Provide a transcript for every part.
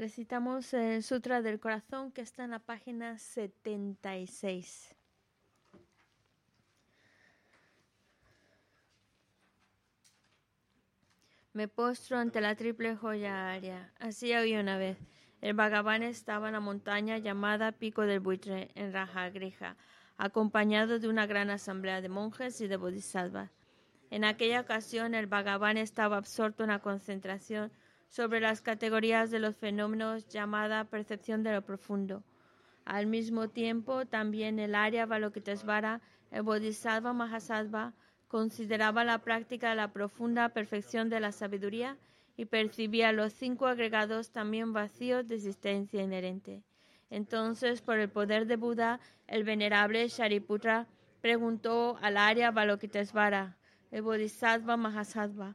Recitamos el Sutra del Corazón que está en la página 76. Me postro ante la triple joya aria. Así había una vez. El Bhagavan estaba en la montaña llamada Pico del Buitre, en Rajagriha, acompañado de una gran asamblea de monjes y de bodhisattvas. En aquella ocasión, el Bhagavan estaba absorto en la concentración sobre las categorías de los fenómenos llamada percepción de lo profundo. Al mismo tiempo, también el área Balokitesvara, el Bodhisattva Mahasattva, consideraba la práctica de la profunda perfección de la sabiduría y percibía los cinco agregados también vacíos de existencia inherente. Entonces, por el poder de Buda, el venerable Shariputra preguntó al área Balokitesvara, el Bodhisattva Mahasattva,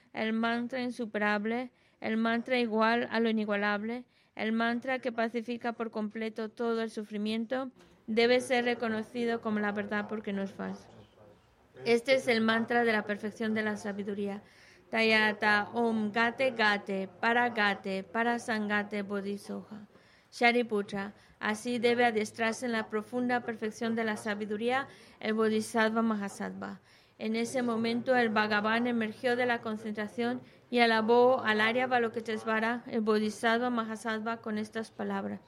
el mantra insuperable, el mantra igual a lo inigualable, el mantra que pacifica por completo todo el sufrimiento debe ser reconocido como la verdad porque no es falso. Este es el mantra de la perfección de la sabiduría. Tayata Om Gate Gate Para Gate Para Sangate Bodhisoha. Shariputra, así debe adestrarse en la profunda perfección de la sabiduría el Bodhisattva Mahasattva. En ese momento el Bhagavan emergió de la concentración y alabó al Arya Balokitesvara, el Bodhisattva Mahasattva, con estas palabras.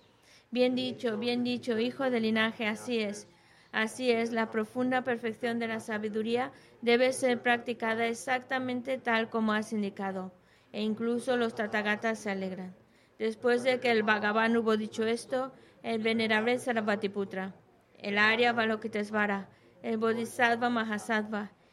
Bien dicho, bien dicho, hijo del linaje, así es. Así es, la profunda perfección de la sabiduría debe ser practicada exactamente tal como has indicado, e incluso los Tathagatas se alegran. Después de que el Bhagavan hubo dicho esto, el venerable Sarabhatiputra, el Arya Balokitesvara, el Bodhisattva Mahasattva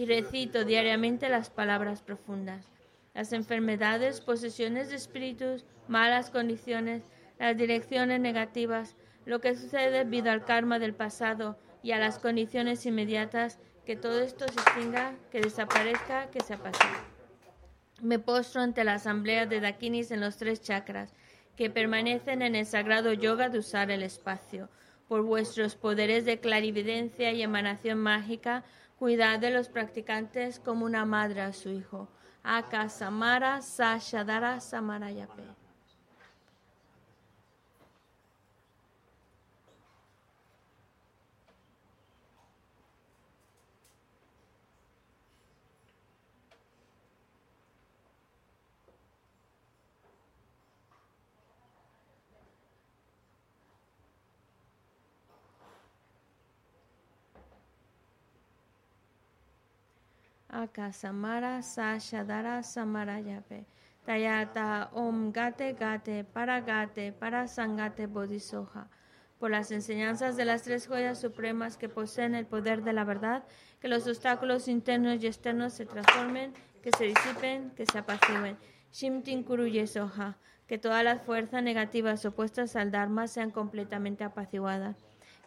y recito diariamente las palabras profundas. Las enfermedades, posesiones de espíritus, malas condiciones, las direcciones negativas, lo que sucede debido al karma del pasado y a las condiciones inmediatas, que todo esto se extinga, que desaparezca, que se apacigüe. Me postro ante la asamblea de Dakinis en los tres chakras, que permanecen en el sagrado yoga de usar el espacio. Por vuestros poderes de clarividencia y emanación mágica, cuidad de los practicantes como una madre a su hijo. Aka Samara Sashadara Samarayape. Akasamara Sashadara Samarayape. Tayata Om Gate Gate Para Gate Para Sangate Bodhisoja. Por las enseñanzas de las tres joyas supremas que poseen el poder de la verdad, que los obstáculos internos y externos se transformen, que se disipen, que se apacigüen. Shimtin Kuruye Soha. Que todas las fuerzas negativas opuestas al Dharma sean completamente apaciguadas.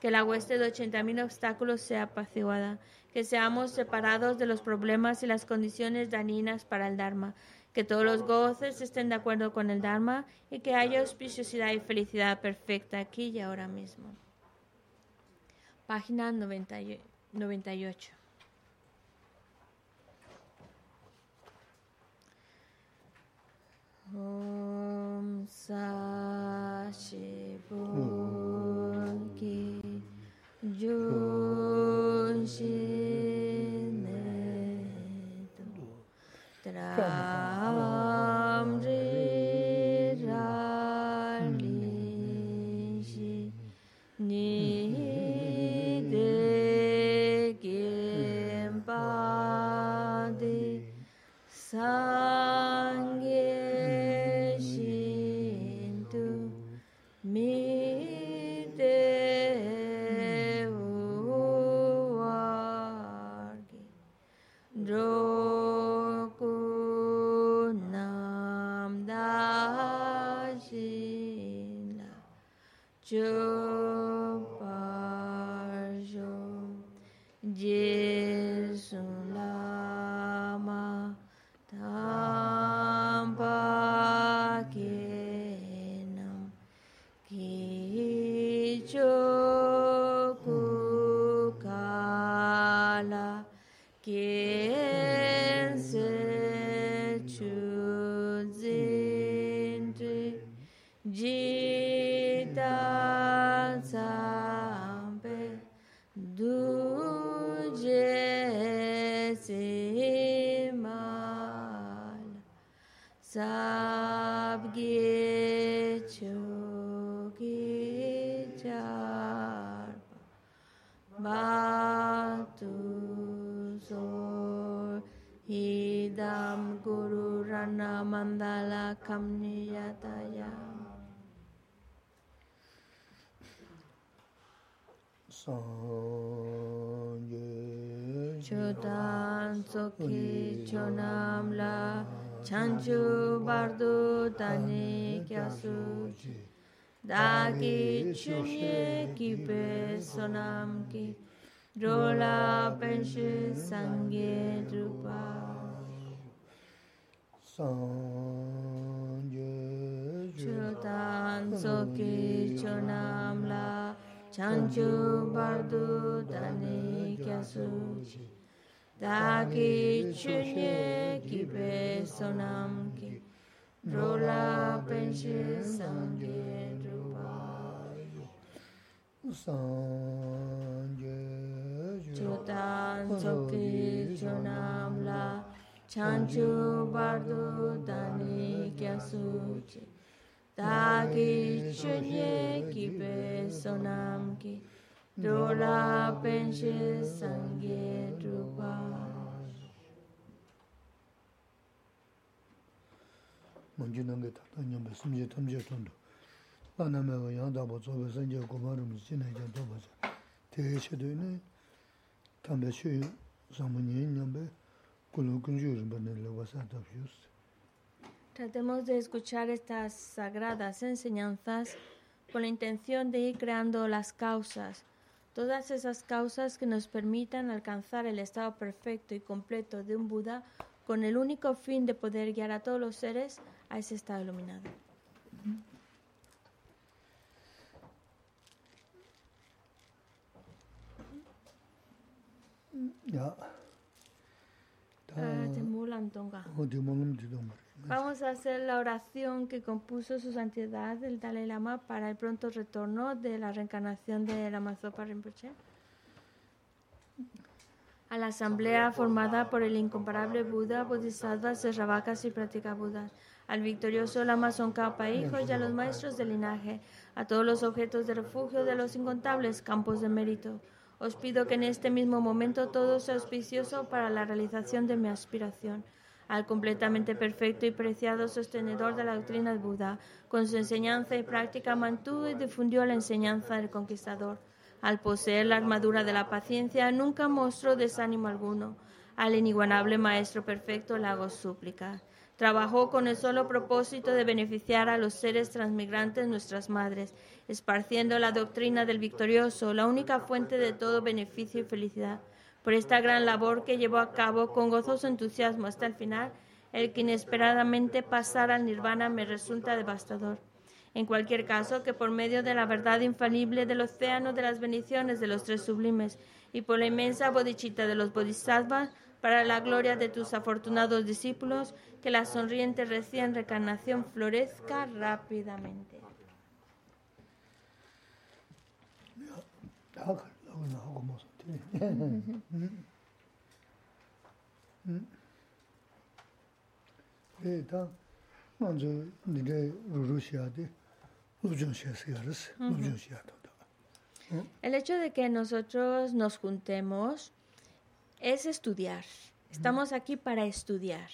Que la hueste de 80.000 obstáculos sea apaciguada que seamos separados de los problemas y las condiciones dañinas para el Dharma, que todos los goces estén de acuerdo con el Dharma y que haya auspiciosidad y felicidad perfecta aquí y ahora mismo. Página 98. Om 신내도 따라 Joe. Chodan Soki Chonam La Chanchu Bardu Tani Kyasu Dagi Chunye Kipe Sonam Ki Rola Penshi Sangye Drupa Sanje Chodan Soki Chonam La chanchu bardu dani kyasuji dagi chunye kibe sonam ki drola penche sangye drubayo sangye chotan choki chonam la chanchu bardu dani kyasuji Dagi chunye kipe sonam ki Dora penche sangye drupa Manju nange tata nyambe sumje tamje tondo Lana mewa yandabo tsobe sanje kumarum sinay jan toba sa Teye chedo ne Tambe shuyu samunye nyambe Kulu kunju rinpa nile wasa tabshiyus Tratemos de escuchar estas sagradas enseñanzas con la intención de ir creando las causas, todas esas causas que nos permitan alcanzar el estado perfecto y completo de un Buda con el único fin de poder guiar a todos los seres a ese estado iluminado. 야 Ah, Vamos a hacer la oración que compuso su santidad el Dalai Lama para el pronto retorno de la reencarnación de la Mazopa Rinpoche a la asamblea formada por el incomparable Buda, Bodhisattvas, Serravakas y Práctica Budas, al victorioso Lama Tsongkhapa Hijo y a los maestros del linaje, a todos los objetos de refugio de los incontables campos de mérito. Os pido que en este mismo momento todo sea auspicioso para la realización de mi aspiración al completamente perfecto y preciado sostenedor de la doctrina de Buda. Con su enseñanza y práctica mantuvo y difundió la enseñanza del conquistador. Al poseer la armadura de la paciencia, nunca mostró desánimo alguno. Al inigualable Maestro Perfecto le hago súplica. Trabajó con el solo propósito de beneficiar a los seres transmigrantes, nuestras madres, esparciendo la doctrina del victorioso, la única fuente de todo beneficio y felicidad por esta gran labor que llevó a cabo con gozoso entusiasmo hasta el final, el que inesperadamente pasar al nirvana me resulta devastador. En cualquier caso, que por medio de la verdad infalible del océano de las bendiciones de los tres sublimes y por la inmensa bodichita de los bodhisattvas, para la gloria de tus afortunados discípulos, que la sonriente recién reencarnación florezca rápidamente. 다 가려고 하고 모습 예, 다 먼저 니네 루루시아데 루존시아스야르스 루존시아도 El hecho de que nosotros nos juntemos es estudiar. Estamos aquí para estudiar.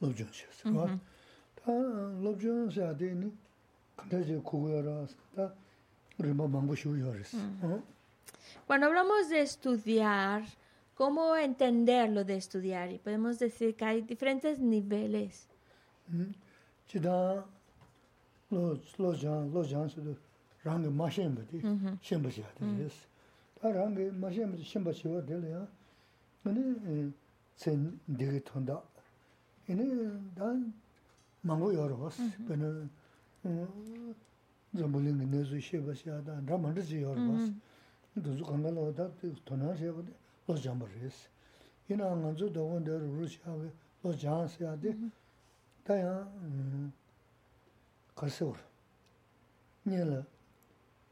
루존시아스 다 루존시아데니 근데 이제 그거라서 다 우리 뭐 망고시오야르스 어 Cuando hablamos de estudiar, ¿cómo entender lo de estudiar? Y podemos decir que hay diferentes niveles. Mm. -hmm. dhūzu kāngā lō tā tōnā shē kō tē lō jāmbā rēs. Yīnā ngā dzū dō kō ndē rū rū shē kē lō jāng sē yā tē tā yā kā sē kō rā. Nyē lā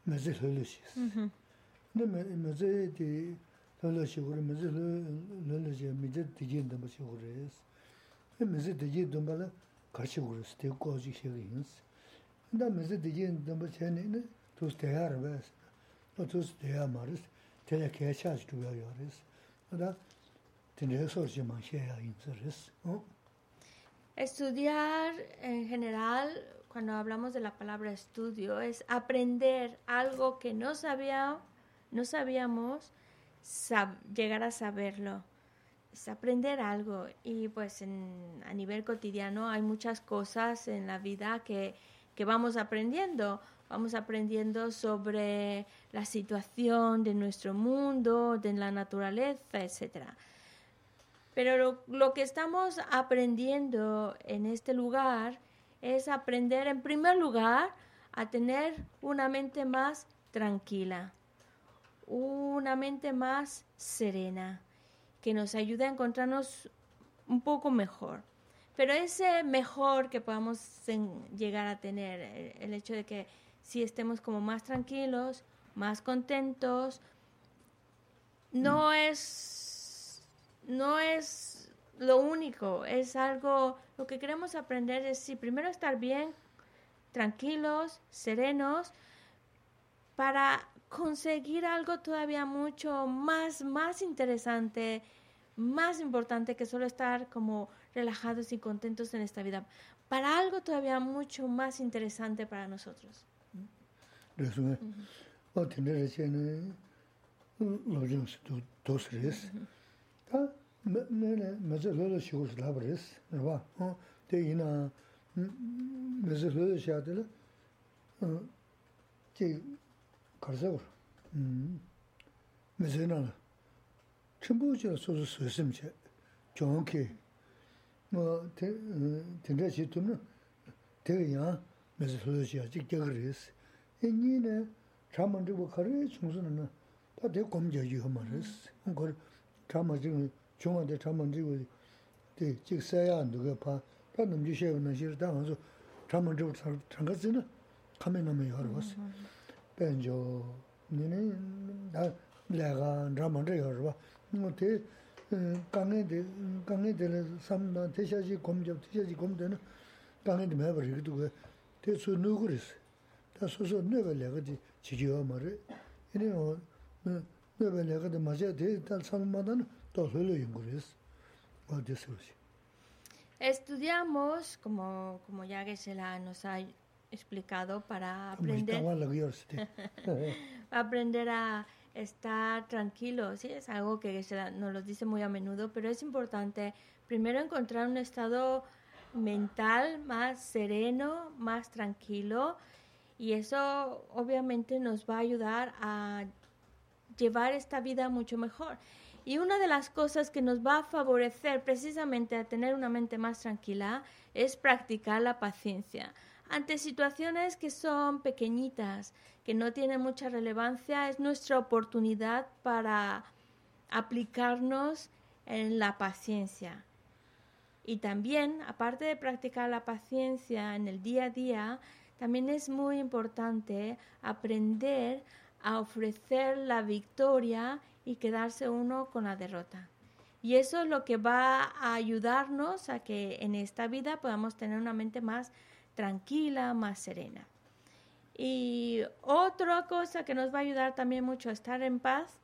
mē zē lō lō shē sē. Ndē mē zē tē lō lō shē kō rā, mē zē lō lō shē mē zē tē jī ndāmbā shē kō rēs. Mē zē tē jī ndāmbā lā kā shē kō rēs, tē kō jī shē kē yīn sē. Ndā mē zē tē jī ndāmbā shē nē tūs tē yā rā bēs. 어tus 대야 말스 대야 개차지 두야 요레스 그다 근데 소리만 해야 인서스 어 Estudiar en general, cuando hablamos de la palabra estudio, es aprender algo que no, sabía, no sabíamos, llegar a saberlo. Es aprender algo. Y pues a nivel cotidiano hay muchas cosas en la vida que, que vamos aprendiendo. Vamos aprendiendo sobre la situación de nuestro mundo, de la naturaleza, etcétera. Pero lo, que estamos aprendiendo en este lugar es aprender, en primer lugar, a tener una mente más tranquila, una mente más serena, que nos ayude a encontrarnos un poco mejor. Pero ese mejor que podamos llegar a tener, el hecho de que si estemos como más tranquilos, más contentos, no es no es lo único, es algo, lo que queremos aprender es si primero estar bien, tranquilos, serenos, para conseguir algo todavía mucho más, más interesante, más importante que solo estar como relajados y contentos en esta vida, para algo todavía mucho más interesante para nosotros. 그래서 어 되는 제는 로진스 도스레스 다 내내 맞아서 쉬고서 라브레스 봐. 어 대이나 맞아서 샤들 어 제, 가서 음. 맞아나. 첨부지로 소소 쓰심체 정확히 뭐 된다 싶으면 되게 야 맞아서 쉬어 직접 그랬어. 니네 참만지고 거래 중수는 다 대검져지 하면서 그걸 참만지고 중앙대 참만지고 대 직사야 누가 봐. 그럼 주셔는 싫다 하면서 참만지고 장가지는 카메라만 열어. 봤어 벤조. 니네 나 내가 참만지고 열어 봐. 뭐대 강에 대 강에 대는 삼나 대샤지 검접 대샤지 검되는 강에 매버 이것도 그 대수 누구리스 Estudiamos, como, como ya Gesela nos ha explicado, para aprender, aprender a estar tranquilos. ¿sí? Es algo que Gesela nos lo dice muy a menudo, pero es importante primero encontrar un estado mental más sereno, más tranquilo, y eso obviamente nos va a ayudar a llevar esta vida mucho mejor. Y una de las cosas que nos va a favorecer precisamente a tener una mente más tranquila es practicar la paciencia. Ante situaciones que son pequeñitas, que no tienen mucha relevancia, es nuestra oportunidad para aplicarnos en la paciencia. Y también, aparte de practicar la paciencia en el día a día, también es muy importante aprender a ofrecer la victoria y quedarse uno con la derrota. Y eso es lo que va a ayudarnos a que en esta vida podamos tener una mente más tranquila, más serena. Y otra cosa que nos va a ayudar también mucho a estar en paz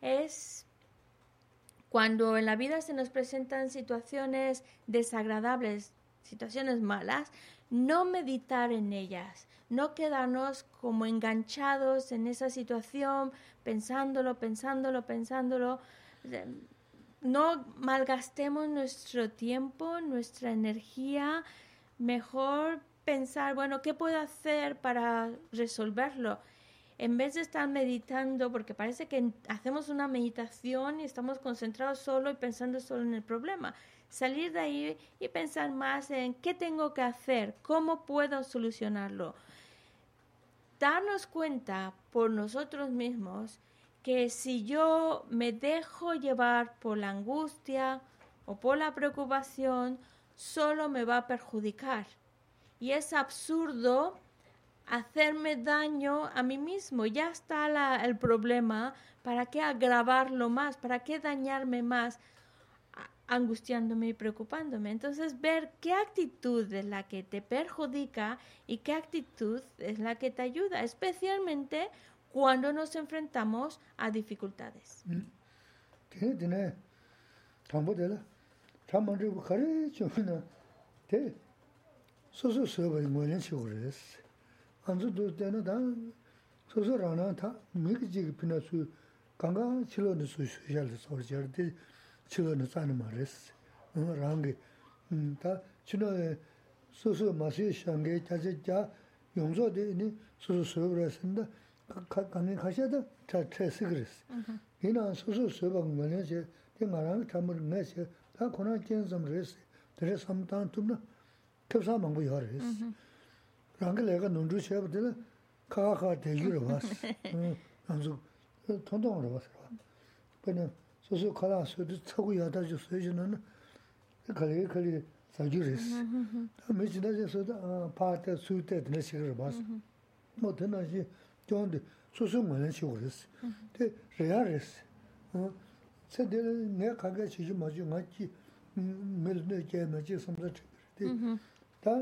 es cuando en la vida se nos presentan situaciones desagradables, situaciones malas, no meditar en ellas, no quedarnos como enganchados en esa situación, pensándolo, pensándolo, pensándolo. No malgastemos nuestro tiempo, nuestra energía, mejor pensar, bueno, ¿qué puedo hacer para resolverlo? En vez de estar meditando, porque parece que hacemos una meditación y estamos concentrados solo y pensando solo en el problema salir de ahí y pensar más en qué tengo que hacer, cómo puedo solucionarlo. Darnos cuenta por nosotros mismos que si yo me dejo llevar por la angustia o por la preocupación, solo me va a perjudicar. Y es absurdo hacerme daño a mí mismo. Ya está el problema. ¿Para qué agravarlo más? ¿Para qué dañarme más? Angustiándome y preocupándome. Entonces, ver qué actitud es la que te perjudica y qué actitud es la que te ayuda, especialmente cuando nos enfrentamos a dificultades. chilo na tsani ma res. Rangi. Hmm, ta chilo susu masi shangi chachi kya yungzo di ini susu suyo resinda kani kasha da cha tresik res. Mhm. Ina susu suyo bagu ngani che, di nga rangi chamur nga che, ta kona kien sam res. Tere samtaan tumna kipsa mangu yo res. Mhm. Rangi lega nundru chebu dila kaa kaa degi rwa res. Rangi hmm, tondong rwa res. Pena 소소 칼라 소도 차고 야다 주 소여주는 칼리 칼리 사주레스. 메지나제 소다 파타 수테 드네시르 바스 뭐 드나시 존데 소소 뭐는 시고레스. 데 레아레스. 어 세데 네 가게 지지 마주 맞지 메르네 제메지 섬다 데다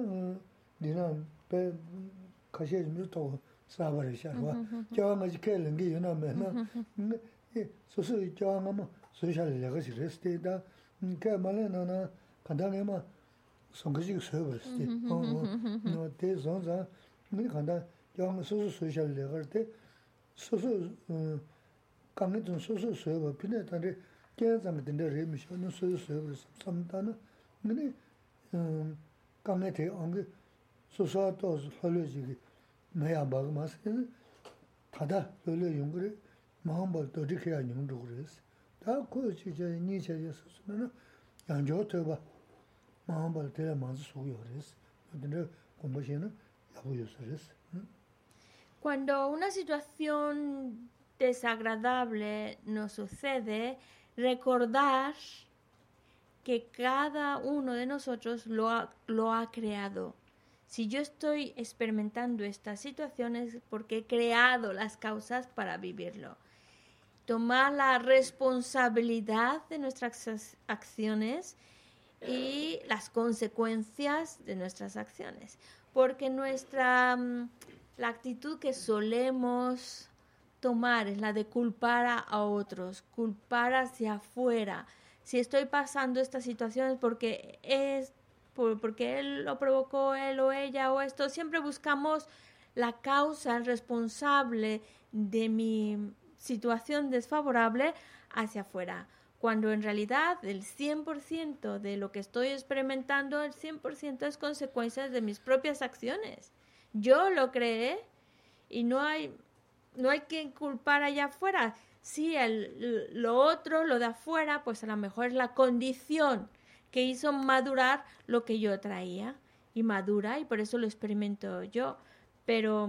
니나 베 가시에 좀 사버리셔 봐. 제가 맞게 랭게 유나 메나. 소소 있죠 아마 소셜 레거시 레스테다. 그러니까 말에는 간단하게 막 송그지 서버스티 어너 대선자 근데 간다. 영 소소 소셜 레거 때 소소 강에 좀 소소 서버 근데 다들 계산 된데 레미션은 소소 서버 삼다는 근데 음 강에 대 언게 소소도 헐려지기 매야 막마스 다다 헐려 용거를 Cuando una situación desagradable nos sucede, recordar que cada uno de nosotros lo ha, lo ha creado. Si yo estoy experimentando estas situaciones porque he creado las causas para vivirlo. Tomar la responsabilidad de nuestras acciones y las consecuencias de nuestras acciones. Porque nuestra la actitud que solemos tomar es la de culpar a, otros, culpar hacia afuera. Si estoy pasando estas situaciones porque es por, porque él lo provocó, él o ella o esto, siempre buscamos la causa, el responsable de mi situación desfavorable hacia afuera, cuando en realidad el 100% de lo que estoy experimentando, el 100% es consecuencia de mis propias acciones. Yo lo creé y no hay, no hay que culpar allá afuera. Sí, el, lo otro, lo de afuera, pues a lo mejor es la condición que hizo madurar lo que yo traía y madura y por eso lo experimento yo. Pero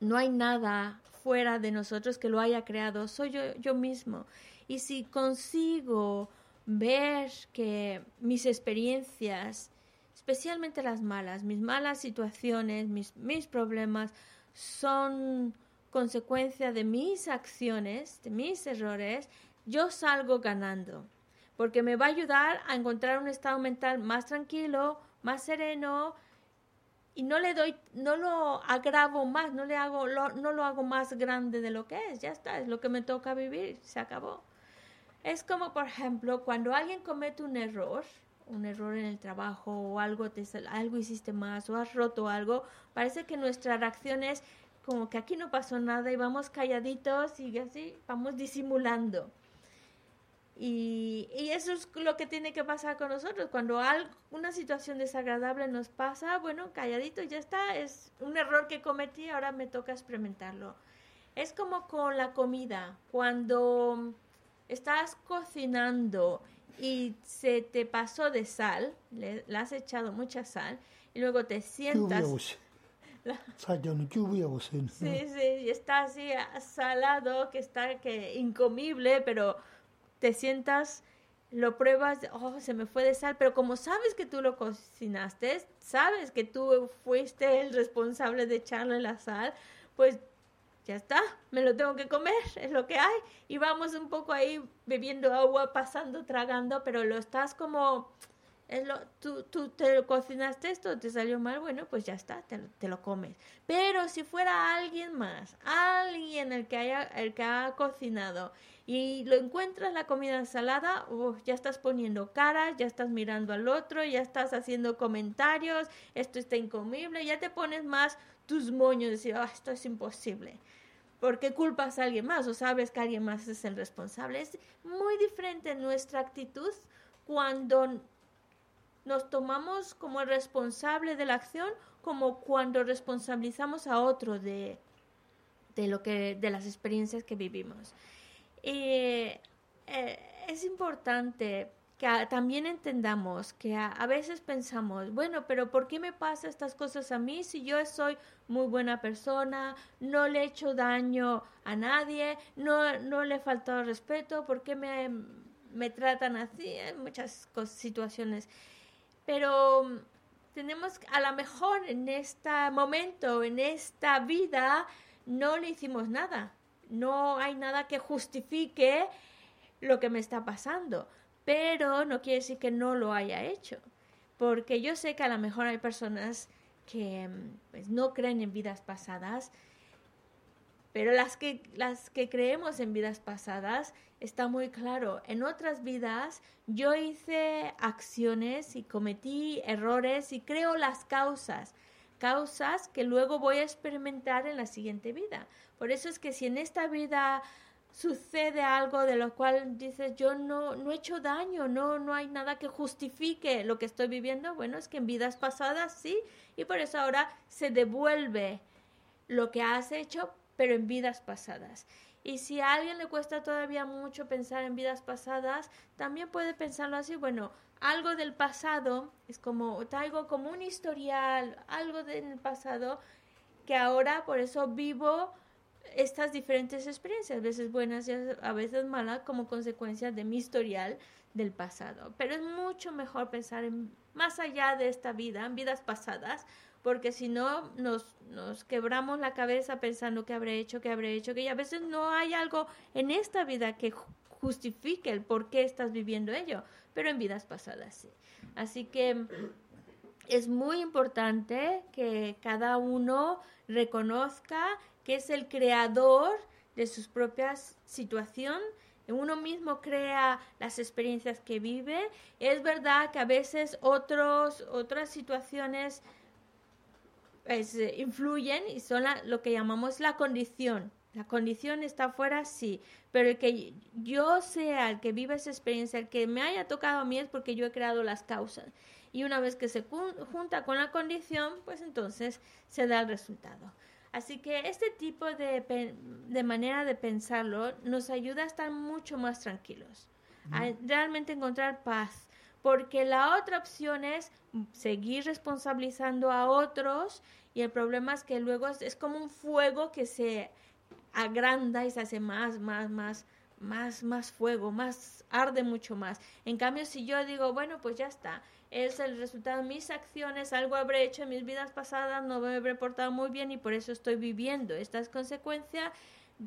no hay nada fuera de nosotros que lo haya creado, soy yo, yo mismo. Y si consigo ver que mis experiencias, especialmente las malas, mis malas situaciones, mis, mis problemas, son consecuencia de mis acciones, de mis errores, yo salgo ganando. Porque me va a ayudar a encontrar un estado mental más tranquilo, más sereno, y no le doy, no lo agravo más, no le hago, lo, no lo hago más grande de lo que es, ya está, es lo que me toca vivir, se acabó. Es como, por ejemplo, cuando alguien comete un error, un error en el trabajo o algo, te, algo hiciste más o has roto algo, parece que nuestra reacción es como que aquí no pasó nada y vamos calladitos y así vamos disimulando. Y, y, eso es lo que tiene que pasar con nosotros. Cuando algo, una situación desagradable nos pasa, bueno, calladito, ya está, es un error que cometí, ahora me toca experimentarlo. Es como con la comida, cuando estás cocinando y se te pasó de sal, le, le has echado mucha sal, y luego te sientas... La... Sí, sí, está así salado, que está que incomible, pero te sientas, lo pruebas, oh, se me fue de sal, pero como sabes que tú lo cocinaste, sabes que tú fuiste el responsable de echarle la sal, pues ya está, me lo tengo que comer, es lo que hay. Y vamos un poco ahí bebiendo agua, pasando, tragando, pero lo estás como, es lo, tú, tú te cocinaste esto, te salió mal, bueno, pues ya está, te, te, lo comes. Pero si fuera alguien más, alguien el que, haya, el que ha cocinado, y lo encuentras la comida salada, ya estás poniendo caras, ya estás mirando al otro, ya estás haciendo comentarios, esto está incomible, ya te pones más tus moños, decir, ah, esto es imposible. ¿Por qué culpas a alguien más o sabes que alguien más es el responsable? Es muy diferente nuestra actitud cuando nos tomamos como el responsable de la acción como cuando responsabilizamos a otro de, de lo que de las experiencias que vivimos. Eh, es importante que también entendamos que a, veces pensamos, bueno, pero ¿por qué me pasa estas cosas a mí si yo soy muy buena persona, no le he hecho daño a nadie, no, no le he faltado respeto, ¿por qué me, me tratan así? en muchas situaciones. Pero mm, tenemos, a lo mejor en este momento, en esta vida, no le hicimos nada. No hay nada que justifique lo que me está pasando. Pero no quiere decir que no lo haya hecho. Porque yo sé que a lo mejor hay personas que mm, pues, no creen en vidas pasadas pero las que, las que creemos en vidas pasadas, está muy claro. En otras vidas yo hice acciones y cometí errores y creo las causas. Causas que luego voy a experimentar en la siguiente vida. Por eso es que si en esta vida sucede algo de lo cual dices yo no, no he hecho daño, no, no hay nada que justifique lo que estoy viviendo, bueno, es que en vidas pasadas sí, y por eso ahora se devuelve lo que has hecho pero en vidas pasadas. Y si a alguien le cuesta todavía mucho pensar en vidas pasadas, también puede pensarlo así, bueno, algo del pasado es como, traigo como un historial, algo del pasado que ahora por eso vivo estas diferentes experiencias, a veces buenas y a veces malas, como consecuencia de mi historial del pasado. Pero es mucho mejor pensar en más allá de esta vida, en vidas pasadas, porque si no nos, nos quebramos la cabeza pensando que habré hecho, que habré hecho, que a veces no hay algo en esta vida que justifique el por qué estás viviendo ello, pero en vidas pasadas sí. Así que es muy importante que cada uno reconozca que es el creador de sus propias situaciones, uno mismo crea las experiencias que vive. Es verdad que a veces otros, otras situaciones pues, eh, influyen y son lo que llamamos la condición. La condición está afuera, sí, pero el que yo sea el que viva esa experiencia, el que me haya tocado a mí es porque yo he creado las causas. Y una vez que se junta con la condición, pues entonces se da el resultado. Así que este tipo de, de manera de pensarlo nos ayuda a estar mucho más tranquilos, a realmente encontrar paz, porque la otra opción es seguir responsabilizando a otros y el problema es que luego es, como un fuego que se agranda y se hace más, más, más, más, más fuego, más, arde mucho más. En cambio, si yo digo, bueno, pues ya está, es el resultado de mis acciones, algo habré hecho en mis vidas pasadas, no me he reportado muy bien y por eso estoy viviendo estas consecuencias,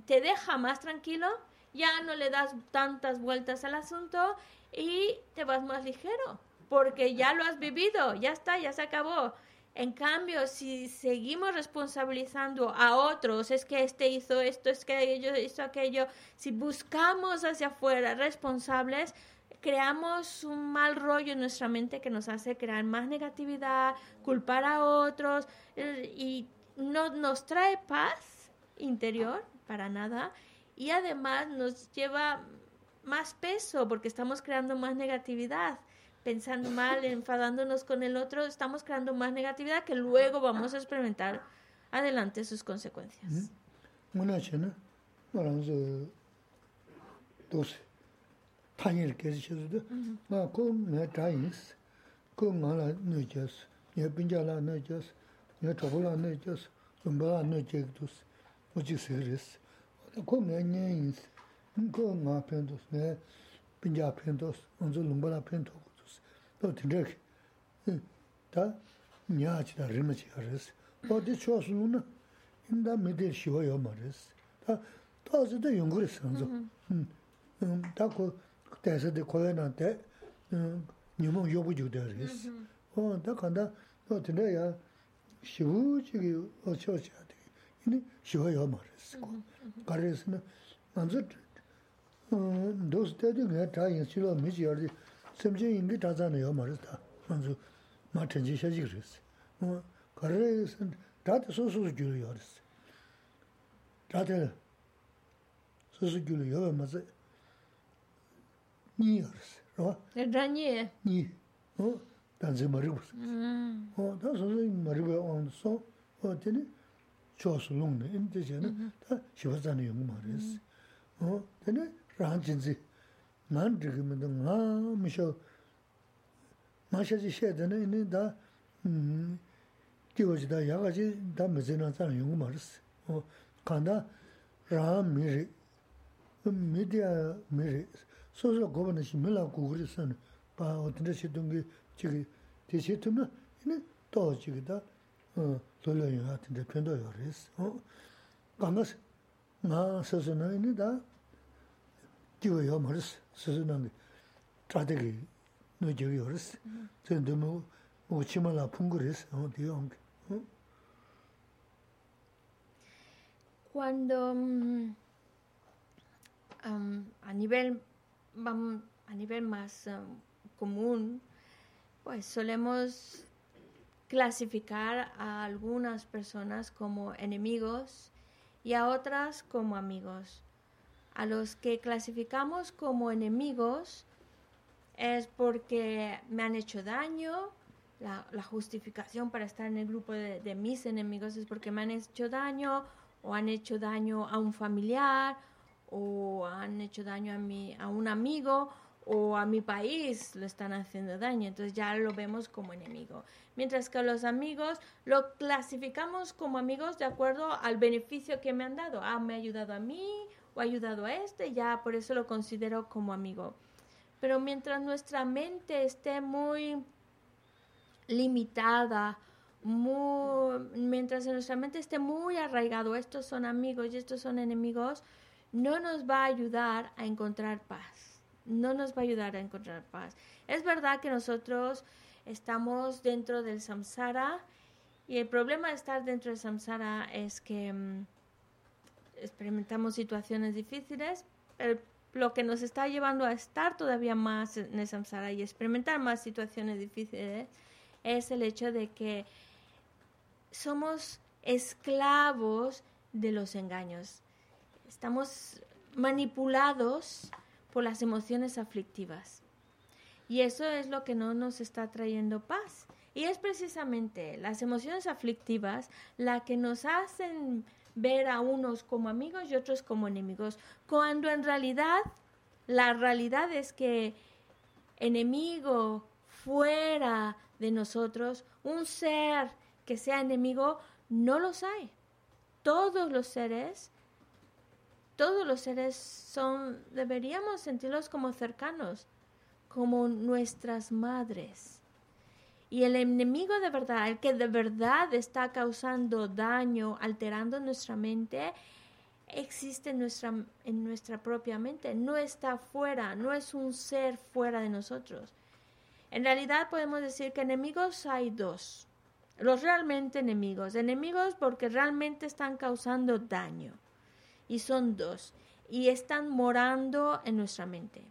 te deja más tranquilo, ya no le das tantas vueltas al asunto y te vas más ligero, porque ya lo has vivido, ya está, ya se acabó. En cambio, si seguimos responsabilizando a otros, es que este hizo esto, es que ellos hizo aquello, si buscamos hacia afuera responsables, creamos un mal rollo en nuestra mente que nos hace crear más negatividad, culpar a otros eh, y no nos trae paz interior para nada y además nos lleva más peso porque estamos creando más negatividad. Pensando mal, enfadándonos con el otro, estamos creando más negatividad que luego vamos a experimentar adelante sus consecuencias. 또 드르 다 냐치다 림치 하레스. 어디 초스누나 인다 메데 쉬어요 말레스. 다 다즈도 연구를 선조 음 다고 그때서도 고연한테 음 뉴모 요부 주더레스 어.다 간다. 또 드려야. 시부지기 어쩌셔야 돼. 이니 쉬어요 말레스. 가레스는 먼저 음 도스테도 내가 다 인실로 미지어디 semche ingi tazana yo maris ta, manzu ma tenji shachik res. Karare tata susu gyulu yo res. Tata susu gyulu yo mazi nyi yo res, rwa? Ra nyi? Nyi, tanzi maribu res. Ta susu maribu yo on so, o teni cho su longne, in te che na, mm-hmm. ta shivazana yo maris. Mm-hmm. Teni rahan jinzi, ngā rīgī mīndā ngā mīshā mā shāchī shēdā nā inī dā tīwā chī dā yā gā chī dā mī zī nā tsā rā yungu mā rīs kāndā rā mī rī mī diyā mī rī sō sō gōpa nā shī mī lā gu gu rī sā nā bā wā tindā shī tōngi chī kī tī shī tūm nā inī tō chī kī dā lō lō yungā tindā piondō yō rīs kāndā ngā sā sō nā inī dā tīwā yō mā rīs Cuando um, a nivel a nivel más um, común, pues solemos clasificar a algunas personas como enemigos y a otras como amigos a los que clasificamos como enemigos es porque me han hecho daño, la, justificación para estar en el grupo de, mis enemigos es porque me han hecho daño o han hecho daño a un familiar o han hecho daño a, mi, a un amigo o a mi país lo están haciendo daño, entonces ya lo vemos como enemigo. Mientras que a los amigos lo clasificamos como amigos de acuerdo al beneficio que me han dado. Ah, me ha ayudado a mí o ayudado a este, ya por eso lo considero como amigo. Pero mientras nuestra mente esté muy limitada, mientras nuestra mente esté muy arraigado, estos son amigos y estos son enemigos, no nos va a ayudar a encontrar paz. No nos va a ayudar a encontrar paz. Es verdad que nosotros estamos dentro del samsara y el problema de estar dentro del samsara es que mm, experimentamos situaciones difíciles, pero lo que nos está llevando a estar todavía más en el samsara y experimentar más situaciones difíciles es el hecho de que somos esclavos de los engaños. Estamos manipulados por las emociones aflictivas. Y eso es lo que no nos está trayendo paz. Y es precisamente las emociones aflictivas las que nos hacen ver a unos como amigos y otros como enemigos, cuando en realidad la realidad es que enemigo fuera de nosotros, un ser que sea enemigo, no los hay. Todos los seres, todos los seres son, deberíamos sentirlos como cercanos, como nuestras madres. Y el enemigo de verdad, el que de verdad está causando daño, alterando nuestra mente, existe en nuestra, en nuestra propia mente, no está fuera, no es un ser fuera de nosotros. En realidad podemos decir que enemigos hay dos, los realmente enemigos, enemigos porque realmente están causando daño, y son dos, y están morando en nuestra mente.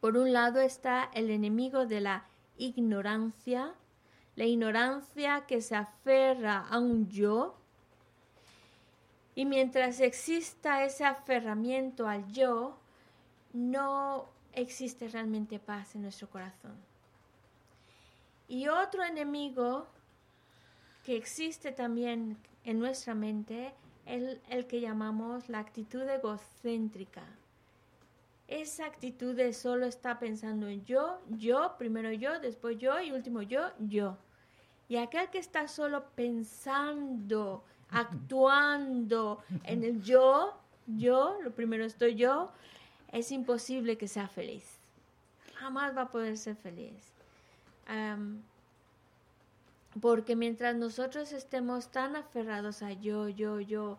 Por un lado está el enemigo de la ignorancia, la ignorancia que se aferra a un yo. Y mientras exista ese aferramiento al yo, no existe realmente paz en nuestro corazón. Y otro enemigo que existe también en nuestra mente es el que llamamos la actitud egocéntrica esa actitud de solo está pensando en yo, yo, primero yo, después yo y último yo, yo. Y aquel que está solo pensando, actuando en el yo, yo, lo primero estoy yo, es imposible que sea feliz. Jamás va a poder ser feliz. porque mientras nosotros estemos tan aferrados a yo, yo, yo,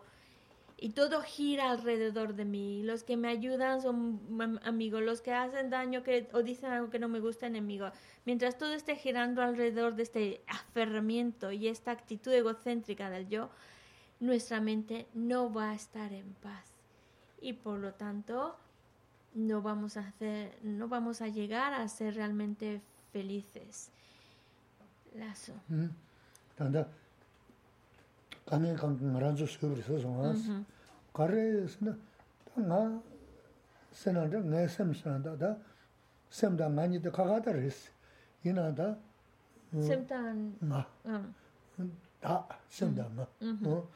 y todo gira alrededor de mí. Los que me ayudan son amigos, los que hacen daño que, o dicen algo que no me gusta, enemigo. Mientras todo esté girando alrededor de este aferramiento y esta actitud egocéntrica del yo, nuestra mente no va a estar en paz. Y por lo tanto, no vamos a hacer, no vamos a llegar a ser realmente felices. Lazo. 간에 간 나란조 수업을 해서 와서 가래스나 나 세나데 내셈스나다 다 셈다 많이도 가가다 레스 이나다 셈탄 나다 셈다 나어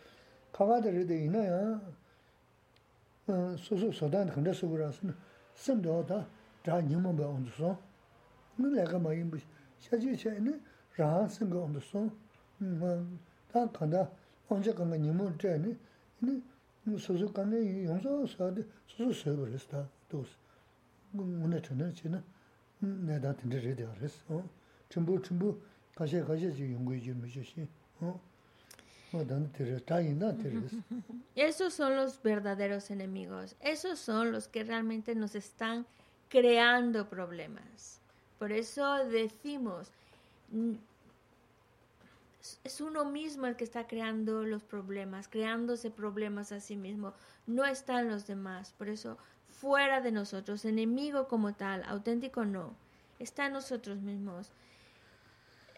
가가들이 이나야 소소 소단 근데 수고라서 셈도 다다 님만 봐 온서 늘 내가 많이 샤지체는 라한생가 온서 음 간다 āñchā kāngā nīmō chā nī, nī sōsō kāngā yōngsā sā dī, sōsō sō bā rīs tā, tōs. Ngū chā nā chī nā, nā tā tīndā rī dā rīs, chimbū chimbū kāshā kāshā chī yōnggō yī mī chā shī, Esos son los verdaderos enemigos. Esos son los que realmente nos están creando problemas. Por eso decimos, es uno mismo el que está creando los problemas, creándose problemas a sí mismo, no están los demás. Por eso, fuera de nosotros, enemigo como tal, auténtico no, está en nosotros mismos.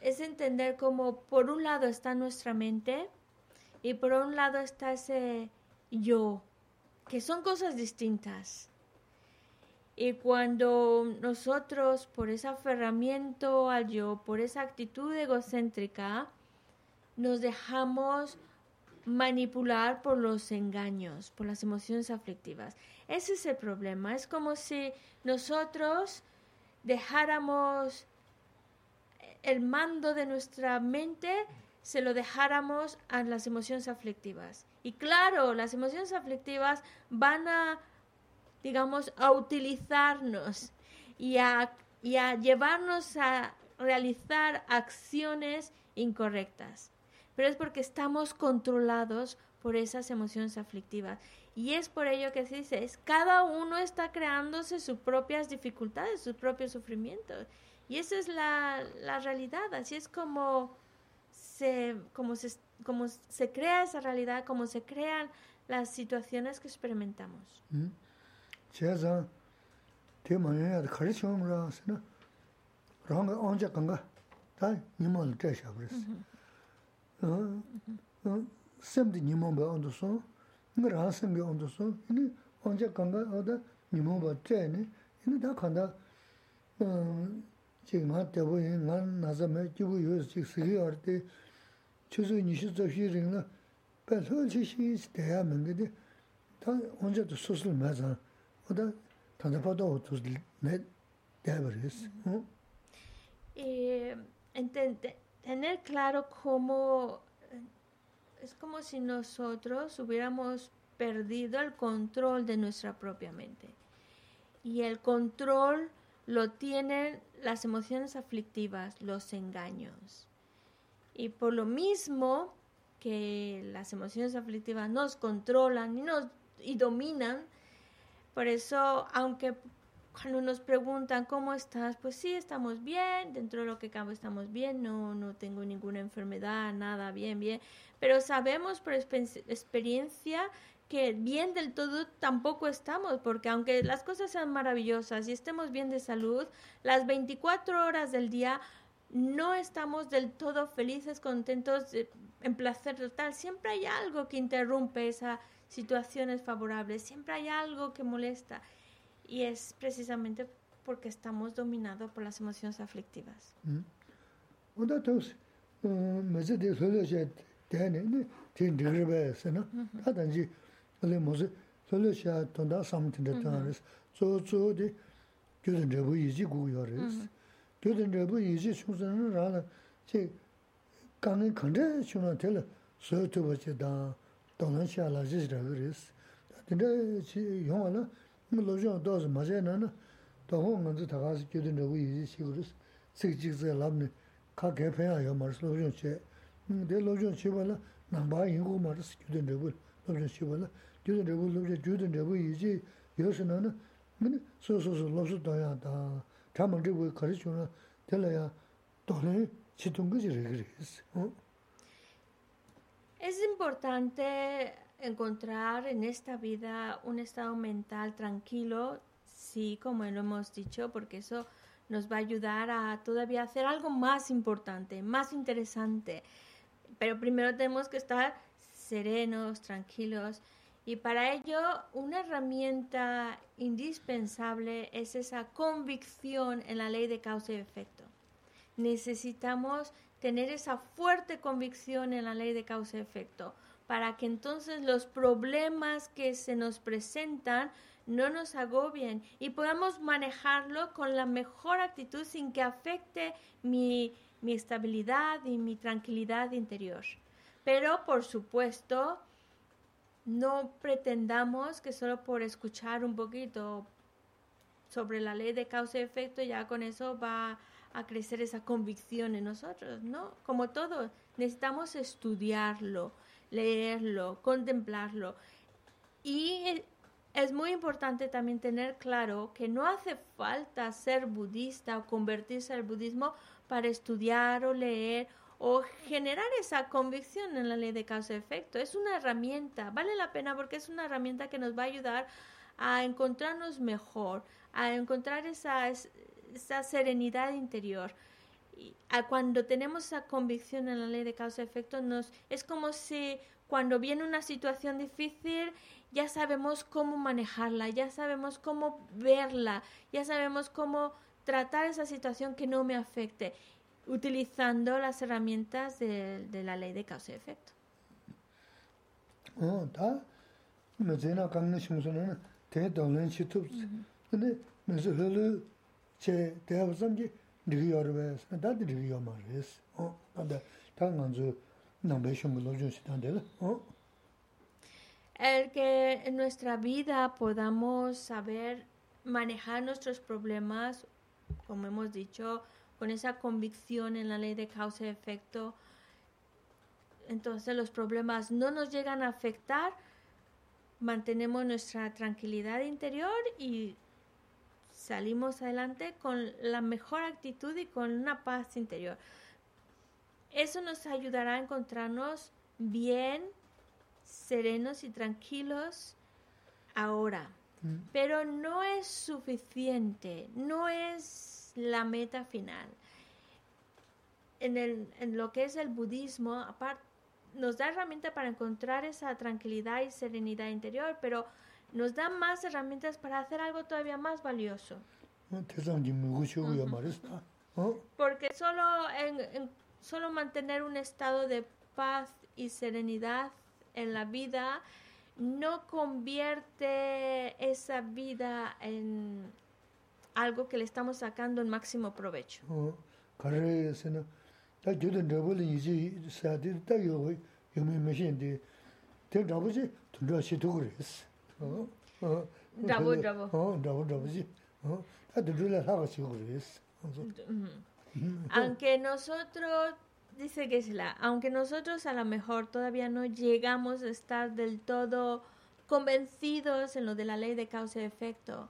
Es entender cómo por un lado está nuestra mente y por un lado está ese yo, que son cosas distintas. Y cuando nosotros, por ese aferramiento al yo, por esa actitud egocéntrica, nos dejamos manipular por los engaños, por las emociones aflictivas. Ese es el problema. Es como si nosotros dejáramos el mando de nuestra mente, se lo dejáramos a las emociones aflictivas. Y claro, las emociones aflictivas van a digamos, a utilizarnos y a, y a llevarnos a realizar acciones incorrectas. Pero es porque estamos controlados por esas emociones aflictivas. Y es por ello que se dice, es, cada uno está creándose sus propias dificultades, sus propios sufrimientos. Y esa es la, la realidad, así es como se, como, se, como se crea esa realidad, como se crean las situaciones que experimentamos. Mm. zang semdi nimomba ondoso, nga raha semgi ondoso, ini onja kanga oda nimomba chayani, ini da kanda chik nga tebo yin, nga nasa me kibu yoz chik sigi ardi, chuzo nishi zoshi ringla, pelho chishi ichi deya mingi di, ta onja to susul me zan, oda tanda pada otuz ne deya baris. Entende, tener claro cómo es como si nosotros hubiéramos perdido el control de nuestra propia mente. Y el control lo tienen las emociones aflictivas, los engaños. Y por lo mismo que las emociones aflictivas nos controlan y nos y dominan, por eso, aunque cuando nos preguntan cómo estás, pues sí, estamos bien, dentro de lo que cabe estamos bien, no, no tengo ninguna enfermedad, nada, bien, bien, pero sabemos por experiencia que bien del todo tampoco estamos, porque aunque las cosas sean maravillosas y estemos bien de salud, las 24 horas del día no estamos del todo felices, contentos, en placer total. Siempre hay algo que interrumpe esa situaciones favorables, siempre hay algo que molesta y es precisamente porque estamos dominados por las emociones aflictivas. Mm. Onda tos mm, mezi de solo che tene ne tin dirbe sena mm-hmm. ta danji ale mozi solo che tonda samtin mm-hmm. de taris zo zo de gyuden de bu yiji gu yoris. Gyuden mm-hmm. de bu yiji chusen ra la che kangen khande chuna tel so to ba che da donan sha la ji ra yoris. Tinde chi yong la 로션 도즈 맞아나나 도고 먼저 다 가서 교든다고 이제 식으로 식직제 람네 카 개패야 요 말스 로션 제 근데 로션 제발라 남바 인고 말스 교든다고 로션 제발라 교든다고 로션 교든다고 이제 요스나나 근데 소소소 로스 도야다 담은 되고 가르치나 될라야 도네 지동거지 그랬어 어 Es importante encontrar en esta vida un estado mental tranquilo Sí, como lo hemos dicho, porque eso nos va a ayudar a todavía hacer algo más importante, más interesante. Pero primero tenemos que estar serenos, tranquilos. Y para ello, una herramienta indispensable es esa convicción en la ley de causa y efecto. Necesitamos tener esa fuerte convicción en la ley de causa y efecto para que entonces los problemas que se nos presentan no nos agobien y podamos manejarlo con la mejor actitud sin que afecte mi, mi estabilidad y mi tranquilidad interior. Pero, por supuesto, no pretendamos que solo por escuchar un poquito sobre la ley de causa y efecto ya con eso va a crecer esa convicción en nosotros, ¿no? Como todo, necesitamos estudiarlo, leerlo, contemplarlo. Y es muy importante también tener claro que no hace falta ser budista o convertirse al budismo para estudiar o leer o generar esa convicción en la ley de causa-efecto. Es una herramienta, vale la pena porque es una herramienta que nos va a ayudar a encontrarnos mejor, a encontrar esa, esa serenidad interior. Y cuando tenemos esa convicción en la ley de causa-efecto, nos es como si cuando viene una situación difícil ya sabemos cómo manejarla, ya sabemos cómo verla, ya sabemos cómo tratar esa situación que no me afecte utilizando las herramientas de, de la ley de causa y efecto. Oh, ta me zena kamne shimsona te dolen chitup. Ne me zulu che te abzangi digi yorbe da digi yomares. Oh, anda ta nganzu nambe shimlo jun sitandela. Oh. El que en nuestra vida podamos saber manejar nuestros problemas, como hemos dicho, con esa convicción en la ley de causa y efecto, entonces los problemas no nos llegan a afectar, mantenemos nuestra tranquilidad interior y salimos adelante con la mejor actitud y con una paz interior. Eso nos ayudará a encontrarnos bien, serenos y tranquilos ahora. Mm. Pero no es suficiente, no es la meta final. En, el, en lo que es el budismo, aparte, nos da herramientas para encontrar esa tranquilidad y serenidad interior, pero nos da más herramientas para hacer algo todavía más valioso. Porque solo, en, solo mantener un estado de paz y serenidad en la vida no convierte esa vida en, algo que le estamos sacando el máximo provecho. Aunque nosotros, dice Gesla, aunque nosotros a lo mejor todavía no llegamos a estar del todo convencidos en lo de la ley de causa y efecto,